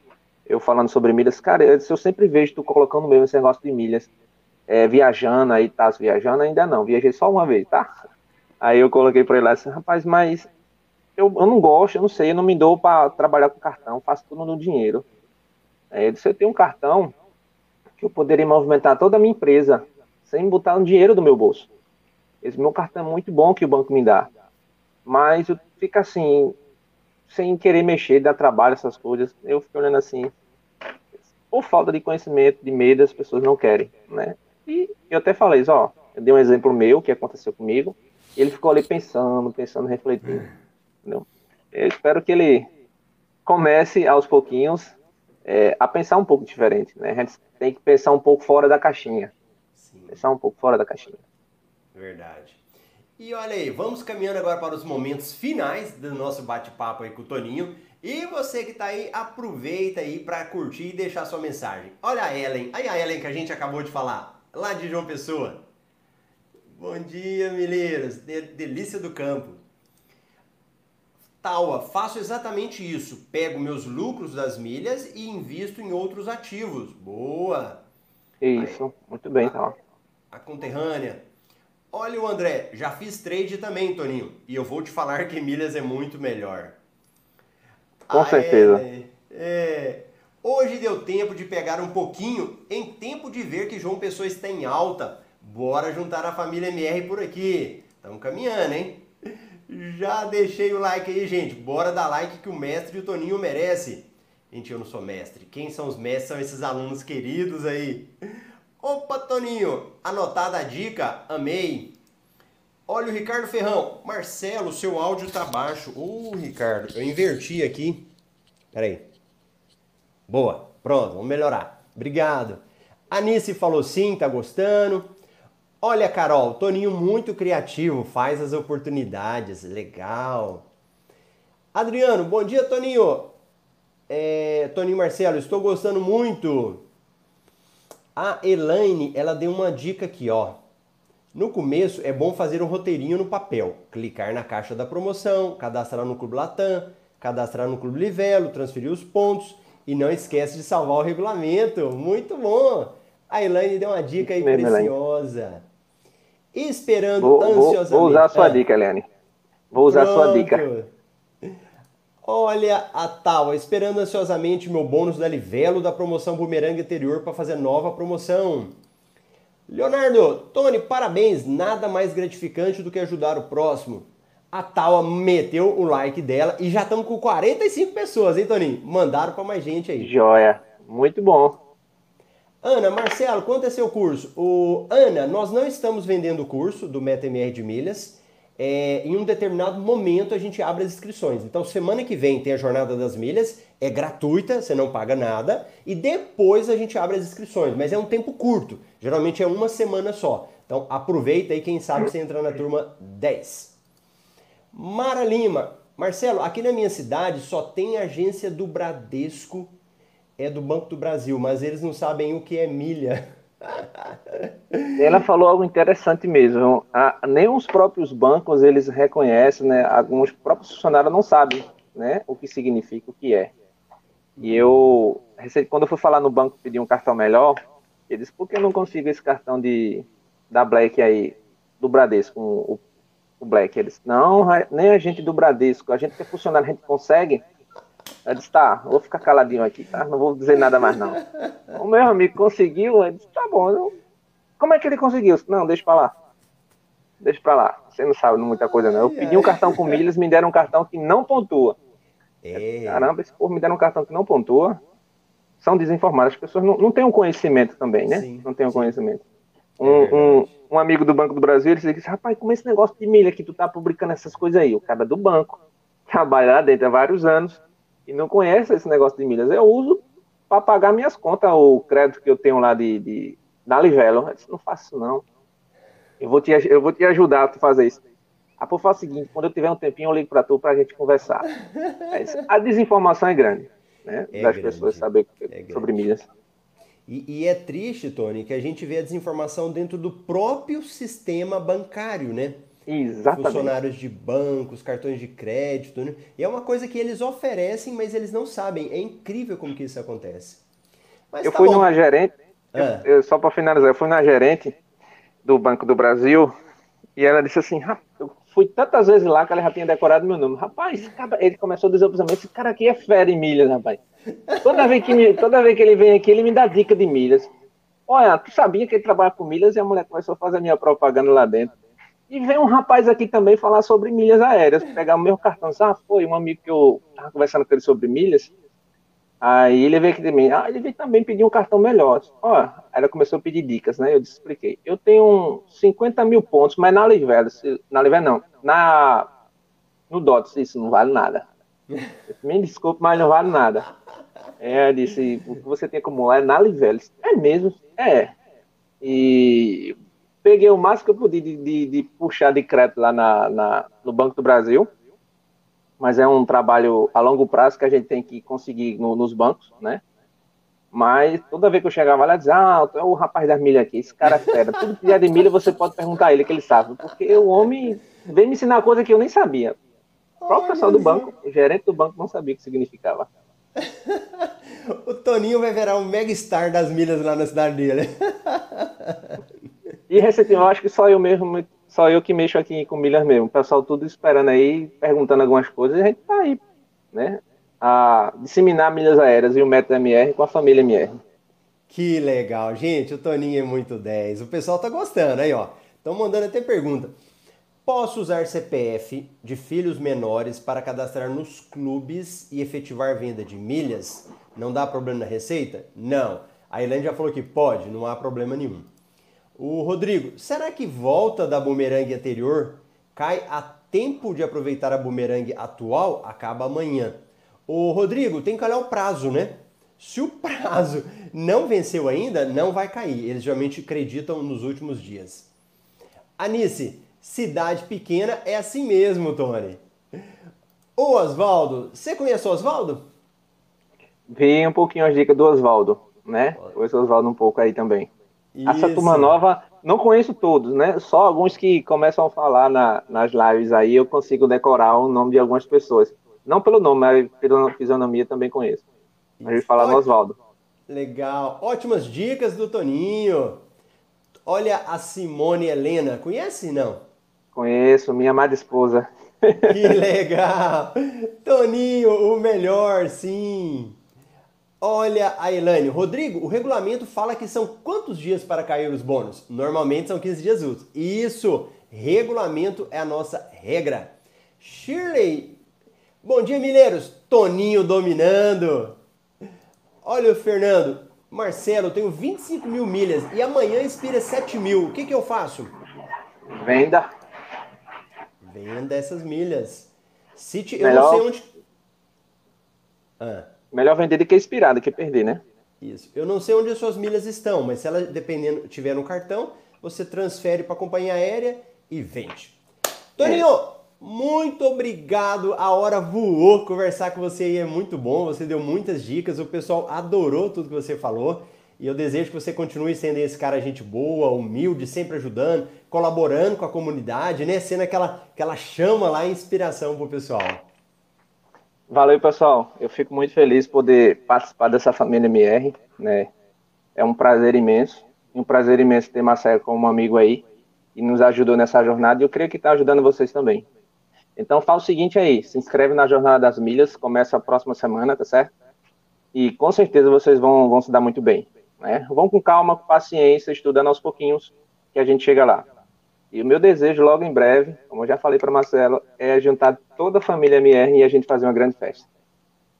eu falando sobre milhas, cara, eu, eu sempre vejo tu colocando mesmo esse negócio de milhas, é, viajando aí, tá viajando, ainda não, viajei só uma vez, tá? Aí eu coloquei para ele lá assim, rapaz, mas eu, eu não gosto, eu não sei, eu não me dou para trabalhar com cartão, faço tudo no dinheiro. Eu disse, eu tenho um cartão que eu poderia movimentar toda a minha empresa sem botar um dinheiro do meu bolso. Esse meu cartão é muito bom que o banco me dá. Mas eu fico assim, sem querer mexer, dar trabalho, essas coisas. Eu fico olhando assim, por falta de conhecimento, de medo, as pessoas não querem, né? E eu até falei ó, eu dei um exemplo meu, que aconteceu comigo, ele ficou ali pensando, pensando, refletindo, entendeu? Eu espero que ele comece aos pouquinhos é, a pensar um pouco diferente, né? A gente tem que pensar um pouco fora da caixinha. Sim. Pensar um pouco fora da caixinha. Verdade. E olha aí, vamos caminhando agora para os momentos finais do nosso bate-papo aí com o Toninho. E você que está aí, aproveita aí para curtir e deixar sua mensagem. Olha a Ellen, aí a Ellen que a gente acabou de falar, lá de João Pessoa. Bom dia, Mileiros, de delícia do campo. Taua, faço exatamente isso. Pego meus lucros das milhas e invisto em outros ativos. Boa! Isso, aí, muito bem, Taua. A conterrânea. Olha o André, já fiz trade também, Toninho, e eu vou te falar que milhas é muito melhor. Com ah, certeza. É, é, hoje deu tempo de pegar um pouquinho em tempo de ver que João Pessoa está em alta. Bora juntar a família MR por aqui. Estamos caminhando, hein? Já deixei o like aí, gente. Bora dar like que o mestre e o Toninho merece. Gente, eu não sou mestre. Quem são os mestres? São esses alunos queridos aí. Opa, Toninho, anotada a dica, amei. Olha o Ricardo Ferrão. Marcelo, seu áudio tá baixo. Ô, uh, Ricardo, eu inverti aqui. Peraí. Boa, pronto, vamos melhorar. Obrigado. Anice falou sim, tá gostando. Olha, Carol, Toninho muito criativo, faz as oportunidades, legal. Adriano, bom dia, Toninho. É, Toninho Marcelo, estou gostando muito. A Elaine, ela deu uma dica aqui, ó. No começo é bom fazer um roteirinho no papel, clicar na caixa da promoção, cadastrar no Clube Latam, cadastrar no Clube Livelo, transferir os pontos e não esquece de salvar o regulamento. Muito bom! A Elaine deu uma dica aí Mesmo, preciosa. Esperando vou, ansiosamente. Vou, vou usar a sua ah. dica, Elaine. Vou usar Pronto. a sua dica. Olha a tal, esperando ansiosamente meu bônus da Livelo da promoção Bumerangue anterior para fazer nova promoção. Leonardo, Tony, parabéns, nada mais gratificante do que ajudar o próximo. A Taua meteu o like dela e já estamos com 45 pessoas, hein, Toninho? Mandaram para mais gente aí. Joia, muito bom. Ana, Marcelo, quanto é seu curso? O Ana, nós não estamos vendendo o curso do MetaMR de milhas. é, em um determinado momento a gente abre as inscrições. Então, semana que vem tem a Jornada das Milhas, é gratuita, você não paga nada, e depois a gente abre as inscrições, mas é um tempo curto, geralmente é uma semana só. Então, aproveita aí, quem sabe você entra na turma 10. Mara Lima, Marcelo, aqui na minha cidade só tem agência do Bradesco, é do Banco do Brasil, mas eles não sabem o que é milha. Ela falou algo interessante mesmo. A, nem os próprios bancos eles reconhecem, né? Alguns próprios funcionários não sabem, né? O que significa, o que é. E eu, quando eu fui falar no banco pedir um cartão melhor, ele disse: por que eu não consigo esse cartão de da Black aí, do Bradesco, o, o Black? Eles: não, nem a gente do Bradesco, a gente que é funcionário, a gente consegue. Eu disse, tá, vou ficar caladinho aqui, tá? Não vou dizer nada mais, não. O meu amigo conseguiu, ele disse, tá bom. Eu... Como é que ele conseguiu? Não, deixa pra lá. Deixa pra lá. Você não sabe muita coisa, não. Eu pedi um cartão com milhas, me deram um cartão que não pontua. É. Caramba, esse povo me deram um cartão que não pontua. São desinformadas. As pessoas não, não têm um conhecimento também, né? Sim, não têm um sim. conhecimento. É um, um, um, amigo do Banco do Brasil, ele disse, rapaz, como é esse negócio de milha que tu tá publicando essas coisas aí? O cara do banco, trabalha lá dentro há vários anos, e não conhece esse negócio de milhas. Eu uso para pagar minhas contas, o crédito que eu tenho lá de, de da Livelo. Eu disse, não faço não. Eu vou, te, eu vou te ajudar a fazer isso. A por faz o seguinte, quando eu tiver um tempinho, eu ligo para tu para a gente conversar. a desinformação é grande, né? É das grande, pessoas saber é sobre milhas. E, e, é triste, Tony, que a gente vê a desinformação dentro do próprio sistema bancário, né? Exatamente. Funcionários de bancos, cartões de crédito. Né? E é uma coisa que eles oferecem, mas eles não sabem. É incrível como que isso acontece. Mas eu tá fui bom. numa gerente, ah. eu, eu, só para finalizar, eu fui na gerente do Banco do Brasil e ela disse assim, eu fui tantas vezes lá que ela já tinha decorado meu nome. Rapaz, ele começou a dizer para esse cara aqui é fera em milhas, rapaz. Toda vez, que me, toda vez que ele vem aqui, ele me dá dica de milhas. Olha, tu sabia que ele trabalha com milhas e a mulher começou a fazer a minha propaganda lá dentro. E vem um rapaz aqui também falar sobre milhas aéreas, pegar o meu cartão. Ah, foi um amigo que eu estava conversando com ele sobre milhas. Aí ele veio aqui de mim, ah, ele veio também pedir um cartão melhor. Ó, ela começou a pedir dicas, né? Eu expliquei. Eu tenho 50 mil pontos, mas na Livela, na Livela não, na, no DOTS, isso não vale nada. Me desculpe, mas não vale nada. É, disse, o que você tem como é na Livela. É mesmo? É. E peguei o máximo que eu pude de, de, de puxar de crédito lá na, na, no Banco do Brasil, mas é um trabalho a longo prazo que a gente tem que conseguir no, nos bancos, né? Mas toda vez que eu chegava lá, dizia, ah, é o rapaz das milhas aqui, esse cara é fera. Tudo que é de milha você pode perguntar a ele que ele sabe, porque o homem veio me ensinar coisa que eu nem sabia. O próprio pessoal do banco, o gerente do banco não sabia o que significava. o Toninho vai virar um mega star das milhas lá na cidade dele. E recentemente, eu acho que só eu mesmo, só eu que mexo aqui com milhas mesmo. O pessoal tudo esperando aí, perguntando algumas coisas, e a gente tá aí, né? A disseminar milhas aéreas e o método MR com a família MR. Que legal, gente, o Toninho é muito 10. O pessoal tá gostando aí, ó. Estão mandando até pergunta. Posso usar CPF de filhos menores para cadastrar nos clubes e efetivar venda de milhas? Não dá problema na receita? Não. A Elaine já falou que pode, não há problema nenhum. O Rodrigo, será que volta da bumerangue anterior cai a tempo de aproveitar a bumerangue atual? Acaba amanhã. O Rodrigo, tem que olhar o prazo, né? Se o prazo não venceu ainda, não vai cair. Eles geralmente acreditam nos últimos dias. Anice, cidade pequena é assim mesmo, Tony. O Oswaldo, você conhece o Oswaldo? Vi um pouquinho as dicas do Oswaldo, né? Conheço o Oswaldo um pouco aí também. Essa turma nova, não conheço todos, né? Só alguns que começam a falar na, nas lives aí, eu consigo decorar o nome de algumas pessoas. Não pelo nome, mas pela fisionomia também conheço. A gente falar no Oswaldo. Legal. Ótimas dicas do Toninho. Olha a Simone Helena. Conhece, não? Conheço, minha amada esposa. Que legal. Toninho, o melhor, sim. Olha a Elaine. Rodrigo, o regulamento fala que são quantos dias para cair os bônus? Normalmente são 15 dias úteis. Isso! Regulamento é a nossa regra. Shirley. Bom dia, mineiros. Toninho dominando. Olha o Fernando. Marcelo, tenho 25 mil milhas e amanhã expira 7 mil. O que, que eu faço? Venda. Venda essas milhas. Te, eu não sei onde. Ah. Melhor vender do que expirar, do que perder, né? Isso. Eu não sei onde as suas milhas estão, mas se ela, dependendo, tiver no cartão, você transfere para a companhia aérea e vende. Toninho, é. muito obrigado. A hora voou. Conversar com você aí é muito bom. Você deu muitas dicas. O pessoal adorou tudo que você falou. E eu desejo que você continue sendo esse cara gente boa, humilde, sempre ajudando, colaborando com a comunidade, né? Sendo aquela, aquela chama lá, inspiração pro pessoal. Valeu, pessoal. Eu fico muito feliz poder participar dessa família MR, né? É um prazer imenso. Um prazer imenso ter Marcelo como amigo aí e nos ajudou nessa jornada e eu creio que está ajudando vocês também. Então fala o seguinte aí, se inscreve na Jornada das Milhas, começa a próxima semana, tá certo? E com certeza vocês vão, vão se dar muito bem. Né? Vão com calma, com paciência, estudando aos pouquinhos, que a gente chega lá. E o meu desejo, logo em breve, como eu já falei para Marcelo, é juntar toda a família MR e a gente fazer uma grande festa.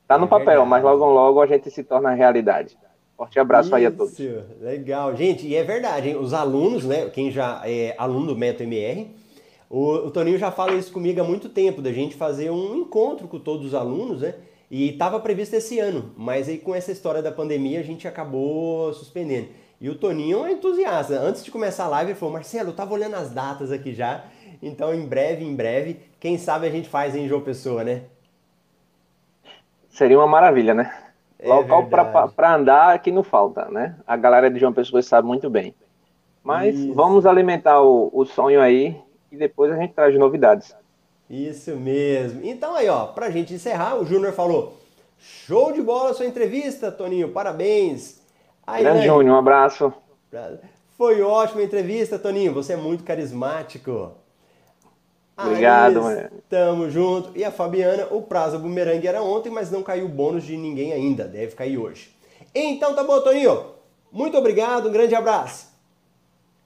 Tá no é papel, mas logo logo a gente se torna realidade. Forte abraço Isso, aí a todos. Legal. Gente, e é verdade, hein? os alunos, né? Quem já é aluno do Método MR, o, o Toninho já fala isso comigo há muito tempo, da gente fazer um encontro com todos os alunos, né? E estava previsto esse ano, mas aí com essa história da pandemia a gente acabou suspendendo. E o Toninho é entusiasta. Antes de começar a live, ele falou: Marcelo, eu tava olhando as datas aqui já. Então, em breve, em breve, quem sabe a gente faz em João Pessoa, né? Seria uma maravilha, né? É Local para andar aqui não falta, né? A galera de João Pessoa sabe muito bem. Mas Isso. vamos alimentar o, o sonho aí e depois a gente traz novidades. Isso mesmo. Então aí, ó, pra gente encerrar, o Júnior falou: show de bola sua entrevista, Toninho, parabéns. Aí, Grande Júnior, um abraço. Foi ótima entrevista, Toninho. Você é muito carismático. Obrigado, mano. Tamo junto. E a Fabiana, o prazo bumerangue era ontem, mas não caiu o bônus de ninguém ainda. Deve cair hoje. Então tá bom, Toninho. Muito obrigado, um grande abraço.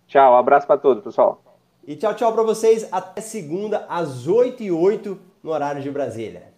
Tchau, um abraço para todos, pessoal. E tchau, tchau para vocês. Até segunda, às 8 e 8 no horário de Brasília.